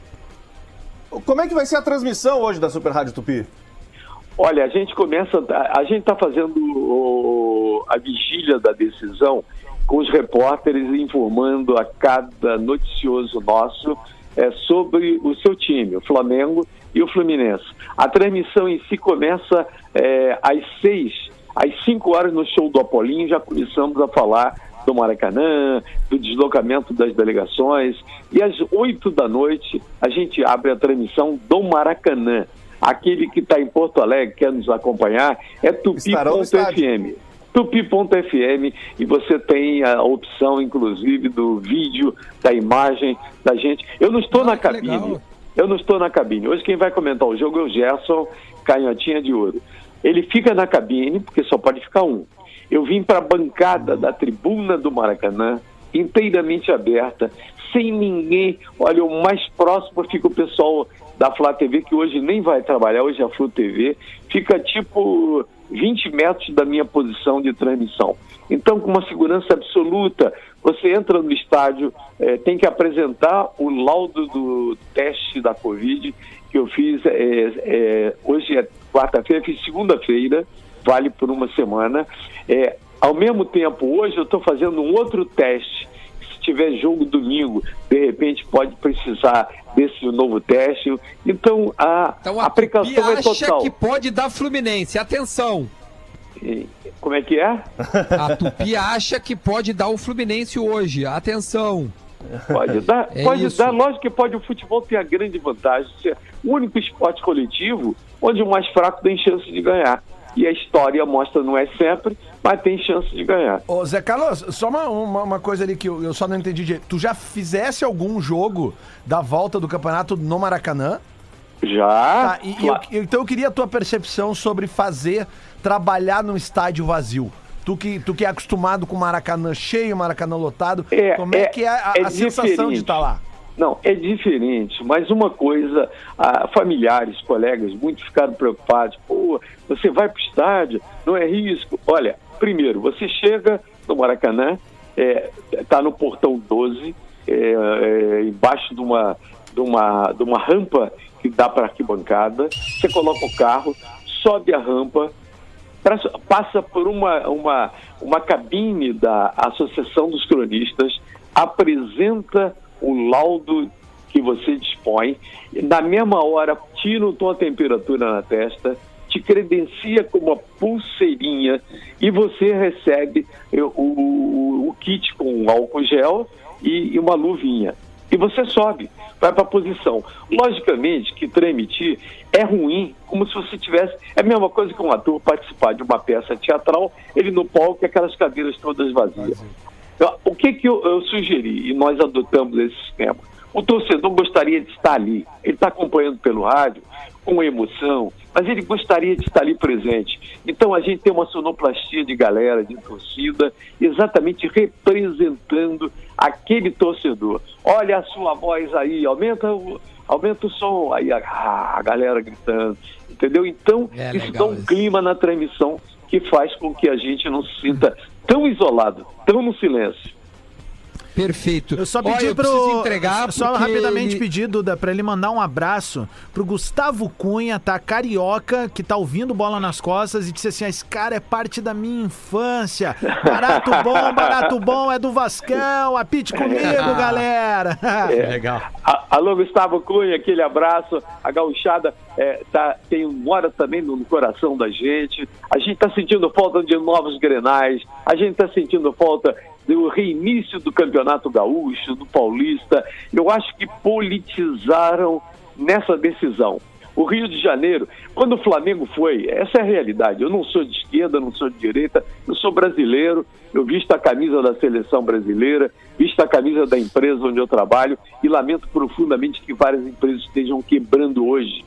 Como é que vai ser a transmissão hoje da Super Rádio Tupi? Olha, a gente começa, a gente está fazendo o- a vigília da decisão com os repórteres informando a cada noticioso nosso é, sobre o seu time, o Flamengo e o Fluminense. A transmissão em si começa é, às seis, às cinco horas no show do Apolinho, já começamos a falar do Maracanã, do deslocamento das delegações, e às oito da noite a gente abre a transmissão do Maracanã. Aquele que está em Porto Alegre, quer nos acompanhar, é tupi.fm. Tupi.fm e você tem a opção, inclusive, do vídeo, da imagem da gente. Eu não estou Ah, na cabine. legal. Eu não estou na cabine. Hoje quem vai comentar o jogo é o Gerson Canhotinha de Ouro. Ele fica na cabine, porque só pode ficar um. Eu vim para a bancada da tribuna do Maracanã, inteiramente aberta, sem ninguém. Olha, o mais próximo fica o pessoal da Flá TV, que hoje nem vai trabalhar, hoje é a Flu TV. Fica tipo 20 metros da minha posição de transmissão. Então, com uma segurança absoluta, você entra no estádio, eh, tem que apresentar o laudo do teste da Covid que eu fiz. eh, eh, hoje é quarta-feira, fiz segunda-feira, vale por uma semana. Ao mesmo tempo, hoje eu estou fazendo um outro teste. Tiver jogo domingo, de repente pode precisar desse novo teste. Então, a, Então a a Tupi precaução é acha total. que pode dar Fluminense. Atenção. Como é que é? A Tupi acha que pode dar o Fluminense hoje. Atenção. Pode dar, É pode isso. dar. Lógico que pode. O futebol tem a grande vantagem de ser o único esporte coletivo onde o mais fraco tem chance de ganhar. E a história mostra, não é sempre, mas tem chance de ganhar. Ô, Zé Carlos, só uma, uma, uma coisa ali que eu, eu só não entendi. direito. Tu já fizesse algum jogo da volta do campeonato no Maracanã? Já. Tá, e, e Cla- eu- então eu queria a tua percepção sobre fazer, trabalhar num estádio vazio. Tu que, tu que é acostumado com Maracanã cheio, Maracanã lotado, É, como é, é- que é a, é a sensação de diferente. estar lá? Não, é diferente, mas uma coisa, ah, familiares, colegas, muitos ficaram preocupados. Pô, você vai para o estádio, não é risco. Olha, primeiro, você chega no Maracanã, está no portão 12, é, é, embaixo de uma, de, uma, de uma rampa que dá para arquibancada, você coloca o carro, sobe a rampa, passa por uma, uma, uma cabine da Associação dos Cronistas, apresenta o laudo que você dispõe, na mesma hora tira tua temperatura na testa, te credencia com uma pulseirinha e você recebe eh, o, o- o kit com álcool gel e, e uma luvinha. e você sobe, vai para a posição. Logicamente que transmitir é ruim, como se você tivesse. É a mesma coisa que um ator participar de uma peça teatral, ele no palco e aquelas cadeiras todas vazias. Então, o que, que eu, eu sugeri e nós adotamos esse sistema? O torcedor gostaria de estar ali, ele está acompanhando pelo rádio, com emoção, mas ele gostaria de estar ali presente. Então a gente tem uma sonoplastia de galera, de torcida, exatamente representando aquele torcedor. Olha a sua voz aí, aumenta o, aumenta o som, aí a, a galera gritando, entendeu? Então É isso dá um clima na transmissão que faz com que a gente não se sinta tão isolado, tão no silêncio. Perfeito. Eu só pedi pro. preciso entregar só rapidamente ele- pedir, Duda, pra ele mandar um abraço pro Gustavo Cunha, tá? Carioca, que tá ouvindo bola nas costas e disse assim: "Ah, esse cara é parte da minha infância. Barato bom, barato bom, é do Vascão. Apite comigo, galera. Legal. A- Alô, Gustavo Cunha, aquele abraço. A gauchada é, tá, tem mora também no, no coração da gente. A gente está sentindo falta de novos grenais. A gente está sentindo falta do reinício do Campeonato Gaúcho, do Paulista. Eu acho que politizaram nessa decisão. O Rio de Janeiro, quando o Flamengo foi, essa é a realidade. Eu não sou de esquerda, não sou de direita, eu sou brasileiro, eu visto a camisa da seleção brasileira, visto a camisa da empresa onde eu trabalho e lamento profundamente que várias empresas estejam quebrando hoje,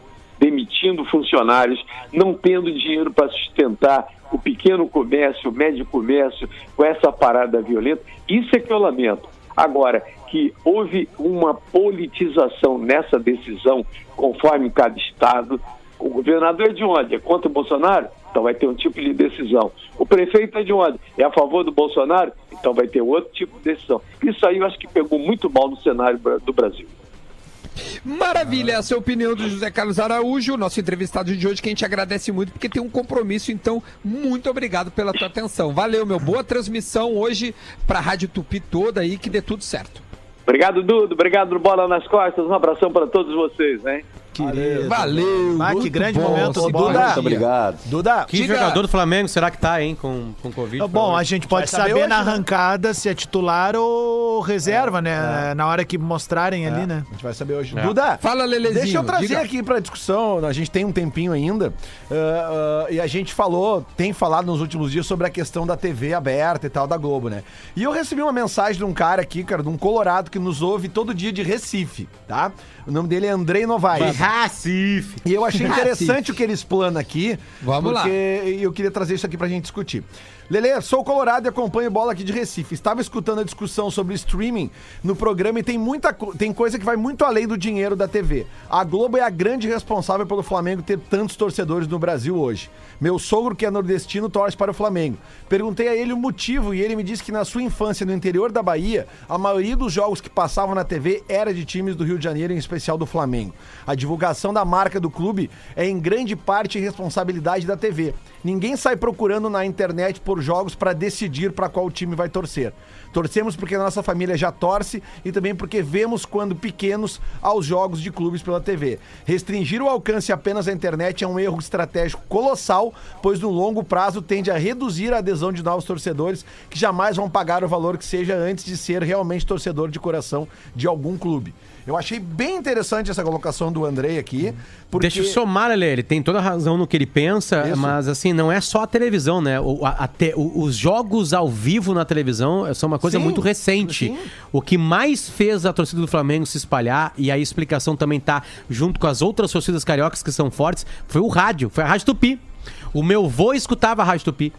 demitindo funcionários, não tendo dinheiro para sustentar o pequeno comércio, o médio comércio com essa parada violenta. Isso é que eu lamento. Agora, que houve uma politização nessa decisão, conforme cada estado. O governador é de onde? É contra o Bolsonaro? Então vai ter um tipo de decisão. O prefeito é de onde? É a favor do Bolsonaro? Então vai ter outro tipo de decisão. Isso aí eu acho que pegou muito mal no cenário do Brasil. Maravilha, essa é a opinião do José Carlos Araújo, nosso entrevistado de hoje, que a gente agradece muito porque tem um compromisso. Então, muito obrigado pela tua atenção. Valeu, meu. Boa transmissão hoje pra Rádio Tupi toda aí, que dê tudo certo. Obrigado, Dudo. Obrigado, Bola nas Costas. Um abração para todos vocês, hein? Querido. Valeu. Ah, que grande bom. momento do dia. Muito obrigado. Duda, Que Diga. jogador do Flamengo será que tá, hein, com, com Covid? Bom, a gente pode saber saber, hoje, na né? arrancada se é titular ou reserva, né? Na hora que mostrarem ali, né? A gente vai saber hoje. É. Duda, Fala, Lelezinho. deixa eu trazer diga. aqui pra discussão, a gente tem um tempinho ainda, ah, ah, e a gente falou, tem falado nos últimos dias sobre a questão da TV aberta e tal, da Globo, né? E eu recebi uma mensagem de um cara aqui, cara, de um colorado que nos ouve todo dia de Recife, tá? O nome dele é Andrei Novaes. Recife. E eu achei interessante o que ele explana aqui. Vamos lá. porque eu queria trazer isso aqui pra gente discutir. Lele, sou colorado e acompanho bola aqui de Recife. Estava escutando a discussão sobre streaming no programa e tem muita tem coisa que vai muito além do dinheiro da TV. A Globo é a grande responsável pelo Flamengo ter tantos torcedores no Brasil hoje. Meu sogro, que é nordestino, torce para o Flamengo. Perguntei a ele o motivo e ele me disse que na sua infância no interior da Bahia, a maioria dos jogos que passavam na TV era de times do Rio de Janeiro, em especial do Flamengo. A divulgação da marca do clube é em grande parte responsabilidade da TV. Ninguém sai procurando na internet por jogos para decidir para qual time vai torcer. Torcemos porque a nossa família já torce e também porque vemos quando pequenos aos jogos de clubes pela TV. Restringir o alcance apenas à internet é um erro estratégico colossal, pois no longo prazo tende a reduzir a adesão de novos torcedores que jamais vão pagar o valor que seja antes de ser realmente torcedor de coração de algum clube. Eu achei bem interessante essa colocação do Andrei aqui, porque Deixa eu somar, Lele, ele tem toda a razão no que ele pensa, Isso. mas assim, não é só a televisão, né? O, a- a te- o- os jogos ao vivo na televisão são uma coisa Sim, muito recente. sim. O que mais fez a torcida do Flamengo se espalhar, e a explicação também tá junto com as outras torcidas cariocas que são fortes, foi o rádio, foi a Rádio Tupi. O meu vô escutava a Rádio Tupi.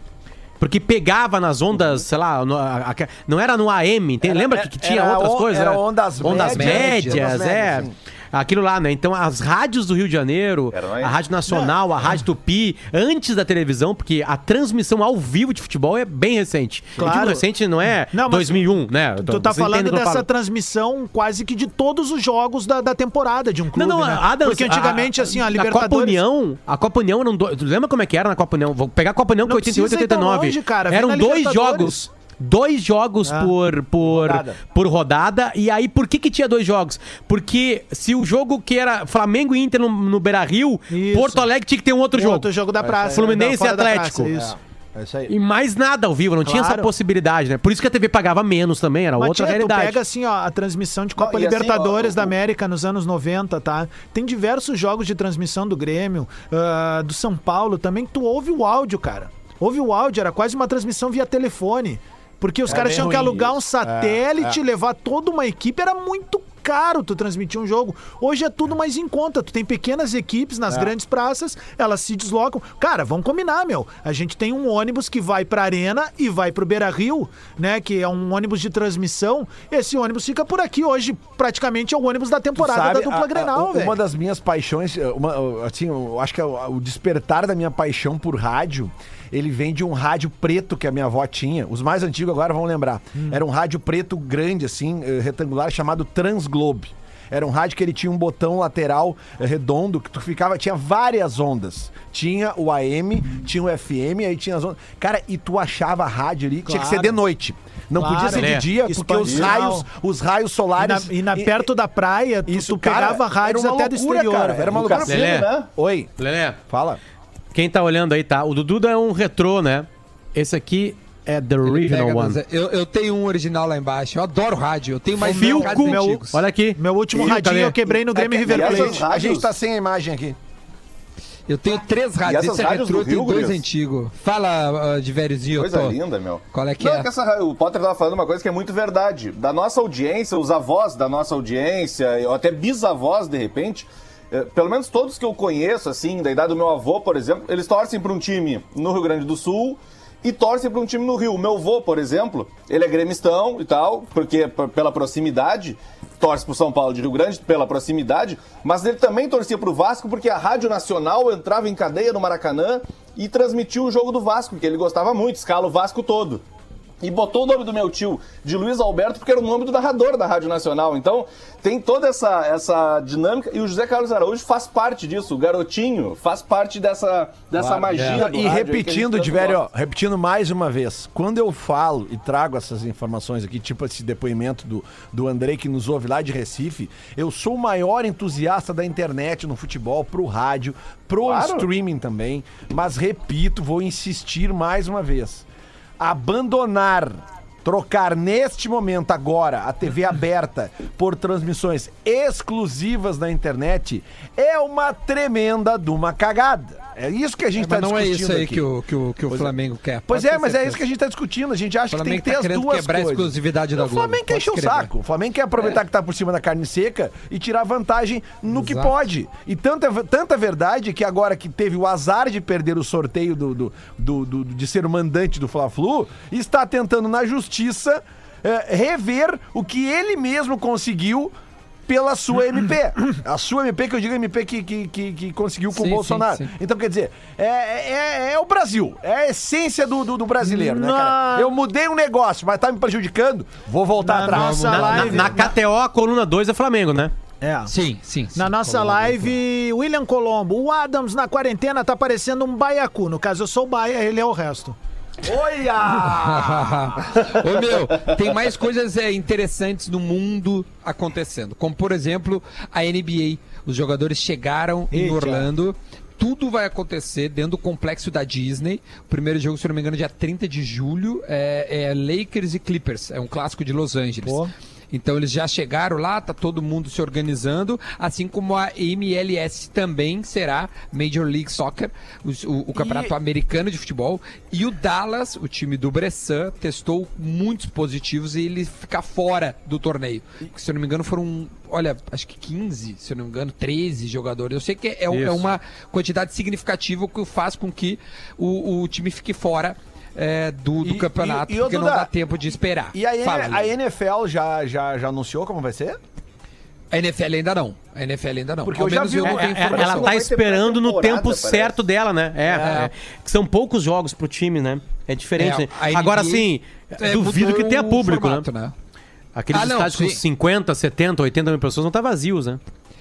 Porque pegava nas ondas, sei lá, no- a- a- não era no AM, tem, lembra que, que tinha outras on- coisas? era ondas ondas médias, médias, ondas é. médias, sim. Aquilo lá, né? Então, as rádios do Rio de Janeiro, a? Rádio Nacional, a Rádio Tupi, antes da televisão, porque a transmissão ao vivo de futebol é bem recente. Eu Claro. digo recente não é Não, mas 2001, né? Eu tô- Tu tá você falando eu dessa falo. transmissão quase que de todos os jogos da, da temporada de um clube, Não, não, né? Adams, Porque antigamente, a- assim, a Libertadores... Copa União, a Copa União eram dois. Tu lembra como é que era na Copa União? Vou pegar a Copa União que é Não 88 precisa ir tão 89. longe, cara. Eram dois jogos. Dois jogos Ah. por, por, Rodada. por rodada. E aí, por que que tinha dois jogos? Porque se o jogo que era Flamengo e Inter no, no Beira-Rio, Isso. Porto Alegre tinha que ter um outro Um jogo. Outro jogo da praça. Fluminense e Atlético. praça, isso. É isso aí. E mais nada ao vivo, não tinha essa Claro. possibilidade, né? Por isso que a TV pagava menos também, era Mas, outra tia, realidade. Tu pega assim, ó, a transmissão de Copa Não, assim, Libertadores ó, da o- América nos anos 90, tá? Tem diversos jogos de transmissão do Grêmio, ah, do São Paulo também, que tu ouve o áudio, cara. Ouve o áudio, era quase uma transmissão via telefone. Porque os É caras tinham que alugar um isso. satélite, É, é. levar toda uma equipe, era muito caro tu transmitir um jogo. Hoje é tudo mais em conta. Tu tem pequenas equipes nas É. grandes praças, elas se deslocam. Cara, vamos combinar, meu. A gente tem um ônibus que vai pra Arena e vai pro Beira Rio, né? Que é um ônibus de transmissão. Esse ônibus fica por aqui. Hoje, praticamente, é o ônibus da temporada sabe, da dupla a- a- Grenal, Uma velho. das minhas paixões, uma- assim, eu acho que é o despertar da minha paixão por rádio, ele vem de um rádio preto que a minha avó tinha. Os mais antigos agora vão lembrar. Hum. Era um rádio preto grande, assim, eh, retangular, chamado Transglobe. Era um rádio que ele tinha um botão lateral eh, redondo que tu ficava, tinha várias ondas. Tinha o AM, tinha o FM, aí tinha as ondas. Cara, e tu achava a rádio ali, tinha que ser Claro. de noite. Não Claro. podia ser de É. dia, porque os raios, os raios E solares. na, e na- perto da praia, tu, Isso, tu pegava cara, rádios até do loucura, exterior. cara, era uma loucura. Lelé. né? Oi, Lelé, fala. Quem tá olhando aí, tá? O do Duda é um retrô, né? Esse aqui é The Ele Original pega One. Eu, eu tenho um original lá embaixo. Eu adoro rádio. Eu tenho mais Filco, meu-. Olha aqui. Meu último Ih, radinho cadê? eu quebrei no Grêmio É River Plate. A gente tá sem a imagem aqui. Eu tenho três rádios. Esse é retrô, do eu tenho Rio, dois antigos. Fala, uh, de velhozinho, Coisa tô. linda, meu. Qual é que Não, é? que essa- o Potter tava falando uma coisa que é muito verdade. Da nossa audiência, os avós da nossa audiência, ou até bisavós, de repente, pelo menos todos que eu conheço, assim, da idade do meu avô, por exemplo, eles torcem para um time no Rio Grande do Sul e torcem para um time no Rio. O meu avô, por exemplo, ele é gremistão e tal, porque pela proximidade, torce pro São Paulo de Rio Grande pela proximidade, mas ele também torcia pro Vasco porque a Rádio Nacional entrava em cadeia no Maracanã e transmitia o jogo do Vasco, que ele gostava muito, escala o Vasco todo. E botou o nome do meu tio de Luiz Alberto porque era o nome do narrador da Rádio Nacional. Então tem toda essa, essa dinâmica e o José Carlos Araújo faz parte disso. O garotinho faz parte dessa, dessa Claro, magia. é. E repetindo, de velho, ó, repetindo mais uma vez, quando eu falo e trago essas informações aqui, tipo esse depoimento do, do Andrei que nos ouve lá de Recife, eu sou o maior entusiasta da internet no futebol, pro rádio, pro Claro. streaming também, mas repito, vou insistir mais uma vez. Abandonar trocar neste momento agora a TV aberta por transmissões exclusivas na internet é uma tremenda de uma cagada. É isso que a gente É, está mas não é discutindo isso aí aqui. que o, que o, que o Flamengo quer. Pois Pode é, mas é certeza. isso que a gente tá discutindo. A gente acha que tem que ter tá as duas quebrar a coisas. exclusividade da o Flamengo quer encher o saco. O Flamengo quer aproveitar que tá por cima da carne seca e tirar vantagem no que Exato. pode. E tanta, tanta verdade que agora que teve o azar de perder o sorteio do, do, do- do- de ser o mandante do Fla-Flu, está tentando na justiça eh, rever o que ele mesmo conseguiu pela sua MP. A sua MP, que eu digo MP que, que, que, que conseguiu com Sim, o Bolsonaro. sim, sim. Então, quer dizer, é, é, é o Brasil. É a essência do, do, do brasileiro, né, cara? Na- Eu mudei um negócio, mas tá me prejudicando, vou voltar Na atrás. nossa Na, na, live. na KTO, a coluna 2 é Flamengo, né? É. Sim, sim. sim. Na nossa Coluna live, William Colombo, o Adams na quarentena tá parecendo um baiacu. No caso, eu sou o baia, ele é o resto. Olha! Ô meu, tem mais coisas é, interessantes no mundo acontecendo. Como, por exemplo, a NBA. Os jogadores chegaram em Eita. Orlando. Tudo vai acontecer dentro do complexo da Disney. O primeiro jogo, se não me engano, dia 30 de julho. É, é Lakers e Clippers. É um clássico de Los Angeles. Pô. Então eles já chegaram lá, tá todo mundo se organizando, assim como a MLS também será Major League Soccer, o, o campeonato americano de futebol. E o Dallas, o time do Bressan, testou muitos positivos e ele fica fora do torneio. Se eu não me engano, foram, olha, acho que 15, se eu não me engano, 13 jogadores. Eu sei que é, é uma quantidade significativa que faz com que o, o time fique fora. É, do, do E- campeonato, e- e, porque não Duda, dá tempo de esperar. E a, Fala, a. NFL já, já, já anunciou como vai ser? A NFL ainda não. A NFL ainda não. Porque Ao eu já vi eu não É, é, ela não tá esperando no tempo parece. certo dela, né? É, é. Que São poucos jogos pro time, né? É diferente, É, né? Agora sim, É, duvido que tenha público, formato, né? né? Aqueles Ah, não, estádios com sim. 50, 70, 80 mil pessoas não tá vazios, né?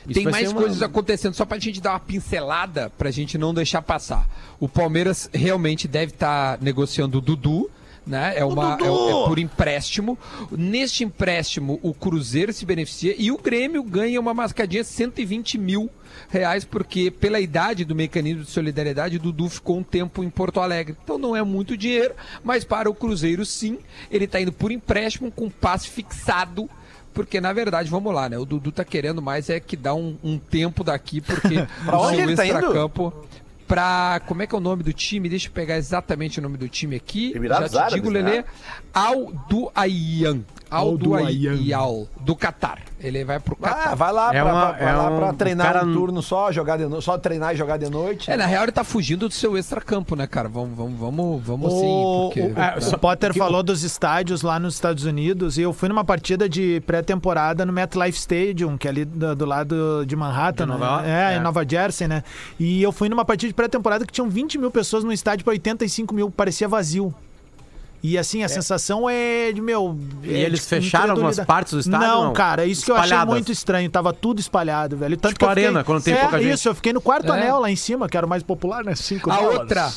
Isso Tem mais uma- coisas acontecendo, só pra gente dar uma pincelada, pra gente não deixar passar. O Palmeiras realmente deve estar negociando o Dudu, né? É, uma, é, é por empréstimo. Neste empréstimo, o Cruzeiro se beneficia e o Grêmio ganha uma mascadinha 120 mil reais, porque pela idade do mecanismo de solidariedade, o Dudu ficou um tempo em Porto Alegre. Então não é muito dinheiro, mas para o Cruzeiro sim, ele está indo por empréstimo com passe fixado porque na verdade, vamos lá, né? O Dudu tá querendo mais é que dá um, um tempo daqui, porque pra onde ele tá indo? campo pra. Como é que é o nome do time? Deixa eu pegar exatamente o nome do time aqui. Emirados Já te Árabes, digo, né? Lelê. Ayan. Al Duayan. Ayan. Do Qatar. Ele vai pro Qatar. Ah, vai lá, É pra, uma- vai é lá um pra treinar cara- um turno só, jogar de no... só treinar e jogar de noite. É, na real ele tá fugindo do seu extracampo, né, cara? Vamos, vamos, vamos, vamos O, assim, porque... o- Ah, o Potter falou dos estádios lá nos Estados Unidos e eu fui numa partida de pré-temporada no MetLife Stadium, que é ali do, do lado de Manhattan, De né? Nova- é, é. em Nova Jersey, né? E eu fui numa partida de pré-temporada que tinham 20 mil pessoas no estádio para 85 mil, parecia vazio. E assim, a sensação é de, meu. E é eles de fecharam algumas partes do estádio, Não, não? cara, isso que eu achei Espalhadas. muito estranho. Tava tudo espalhado, velho. Tanto Tipo que eu fiquei- arena, quando tem é, pouca gente. Isso, eu fiquei no quarto É. anel lá em cima, que era o mais popular, né? 5 A dólares. outra,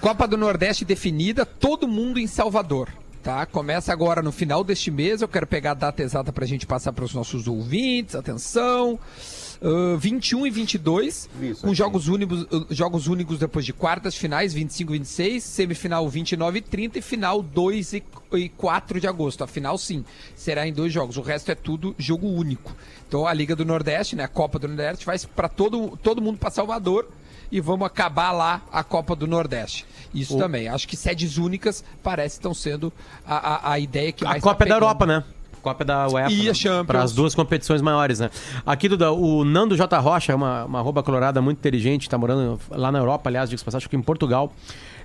Copa do Nordeste definida, todo mundo em Salvador. Tá? Começa agora no final deste mês. Eu quero pegar a data exata pra gente passar para os nossos ouvintes. Atenção. Uh, 21 e 22, Isso, com aqui. jogos únicos, uh, jogos únicos depois de quartas, finais 25 e 26, semifinal 29 e 30 e final 2 e, e 4 de agosto. A final sim, será em dois jogos. O resto é tudo jogo único. Então a Liga do Nordeste, né, a Copa do Nordeste, vai para todo, todo mundo para Salvador e vamos acabar lá a Copa do Nordeste. Isso também. Acho que sedes únicas parece estão sendo a, a, a ideia que A mais Copa tá é da. Europa, né? Copa é da UEFA. E a né? Champions. Para as duas competições maiores, né? Aqui, Duda, o Nando J. Rocha, é uma, uma arroba colorada muito inteligente, tá morando lá na Europa, aliás, diga passagem, acho que em Portugal.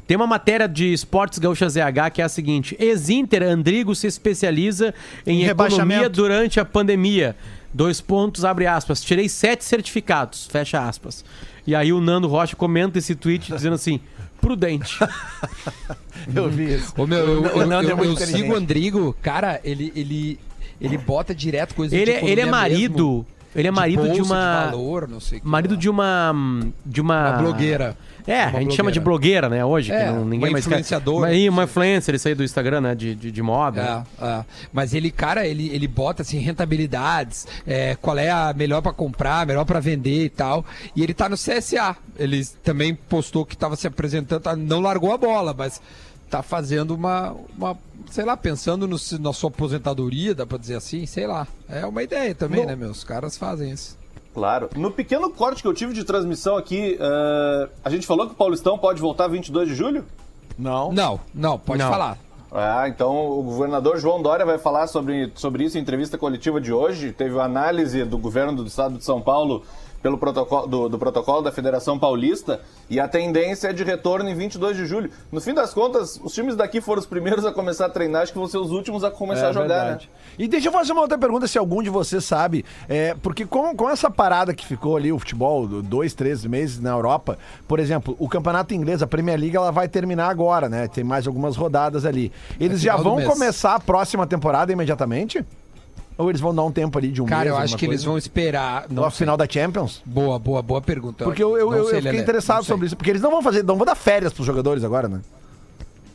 Tem uma matéria de Esportes Gaúcha ZH que é a seguinte: Ex-Inter Andrigo se especializa em, Em economia rebaixamento. durante a pandemia. Dois pontos, abre aspas. Tirei sete certificados, fecha aspas. E aí o Nando Rocha comenta esse tweet dizendo assim: prudente. Eu vi isso. Ô, meu, eu, O eu, Nando é eu- eu sigo o Andrigo, cara, ele, ele, ele bota direto coisas ele, de é- ele é marido. mesmo, Ele é marido de, bolsa, uma. valor, não sei marido lá. de uma. De uma. Uma blogueira. É, Uma a gente chama de blogueira, né, hoje. É, que não, ninguém uma mais quer- influenciadora. E uma influencer, isso aí do Instagram, né, de, de, de moda. É, é. Mas ele, cara, ele, ele bota assim, rentabilidades, é, qual é a melhor pra comprar, melhor pra vender e tal. E ele tá no CSA. Ele também postou que tava se apresentando, tá- não largou a bola, mas tá fazendo uma, uma sei lá, pensando no, na sua aposentadoria, dá pra dizer assim, sei lá. É uma ideia também, Bom. né, meus? Os caras fazem isso. Claro. No pequeno corte que eu tive de transmissão aqui, eh, a gente falou que o Paulistão pode voltar 22 de julho? Não. Não, não, pode Não. falar. Ah, então o governador João Dória vai falar sobre, sobre isso em entrevista coletiva de hoje. Teve uma análise do governo do estado de São Paulo pelo protocolo, do, do protocolo da Federação Paulista e a tendência é de retorno em 22 de julho. No fim das contas, os times daqui foram os primeiros a começar a treinar, acho que vão ser os últimos a começar É a jogar, verdade. né? E deixa eu fazer uma outra pergunta, se algum de vocês sabe. É, porque com, com essa parada que ficou ali, o futebol, do- dois, três meses na Europa, por exemplo, o campeonato inglês, a Premier League, ela vai terminar agora, né? Tem mais algumas rodadas ali. Eles É já vão começar a próxima temporada imediatamente? Ou eles vão dar um tempo ali de um Cara, mês? eu acho que eles coisa? vão esperar. Não sei. final da Champions? Boa, boa, boa pergunta. Porque eu, eu, eu, sei, eu fiquei interessado não sei. sobre isso. Porque eles não vão fazer, não vão dar férias pros jogadores agora, né?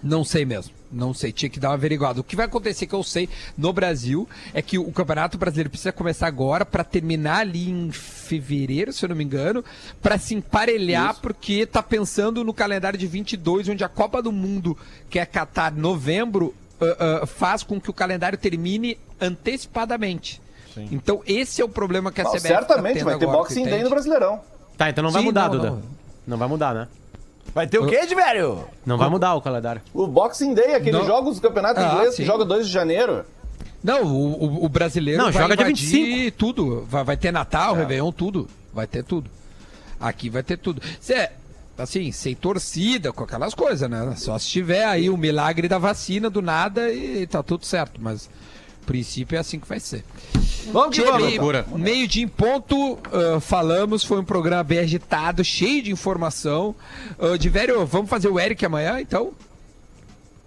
Não sei mesmo. Não sei, tinha que dar uma averiguada. O que vai acontecer que eu sei no Brasil é que o Campeonato Brasileiro precisa começar agora para terminar ali em fevereiro, se eu não me engano, para se emparelhar, porque tá pensando no calendário de 22, onde a Copa do Mundo, que é Qatar novembro, ah, faz com que o calendário termine antecipadamente. Então esse é o problema que a CBF certamente tá vai ter agora, Boxing Day no? Brasileirão. Tá, então não vai Sim, mudar, não, Duda. não. Não. vai mudar, né? Vai ter o quê, de velho? Não vai mudar o calendário. O Boxing Day, aqueles Não. jogos do Campeonato Ah, Inglês que sim. joga 2 de janeiro. Não, o, o- o brasileiro Não, vai joga dia invadir 25. tudo. Vai, vai ter Natal, Réveillon, tudo. Vai ter tudo. Aqui vai ter tudo. Cê, assim, sem torcida, com aquelas coisas, né? Só se tiver aí o milagre da vacina do nada e tá tudo certo. Mas, princípio, é assim que vai ser. Vamos que vamos. meio, loucura. meio dia em ponto, ah, falamos, foi um programa bem agitado, cheio de informação. Uh, de velho, vamos fazer o Eric amanhã, então?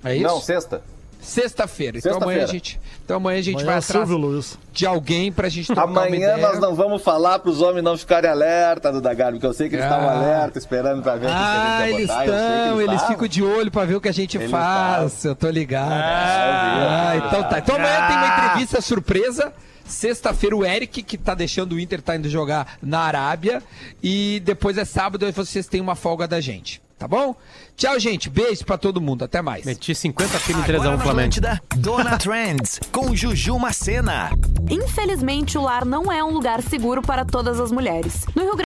É isso? Não, sexta. Sexta-feira. Então Sexta-feira. amanhã a gente, então amanhã a gente Amanhã vai é atrás Luiz. de alguém pra gente trocar uma Amanhã ideia. nós não vamos falar pros homens não ficarem alerta do Dagar, porque eu sei que eles Ah. estavam alerta, esperando pra ver o que que Ah, a gente ia eles estão, eles estavam. ficam de olho pra ver o que a gente Eles faz. Eu tô ligado. Ah, Ah, então tá. Então amanhã tem uma entrevista surpresa. Sexta-feira o Eric, que tá deixando o Inter, tá indo jogar na Arábia. E depois é sábado e vocês têm uma folga da gente. Tá bom? Tchau, gente. Beijo pra todo mundo. Até mais. Meti 50 pila em Agora 3x1 na Flamengo. Atlântida, Dona Trends, com Juju Macena. Infelizmente, o lar não é um lugar seguro para todas as mulheres. No Rio Grande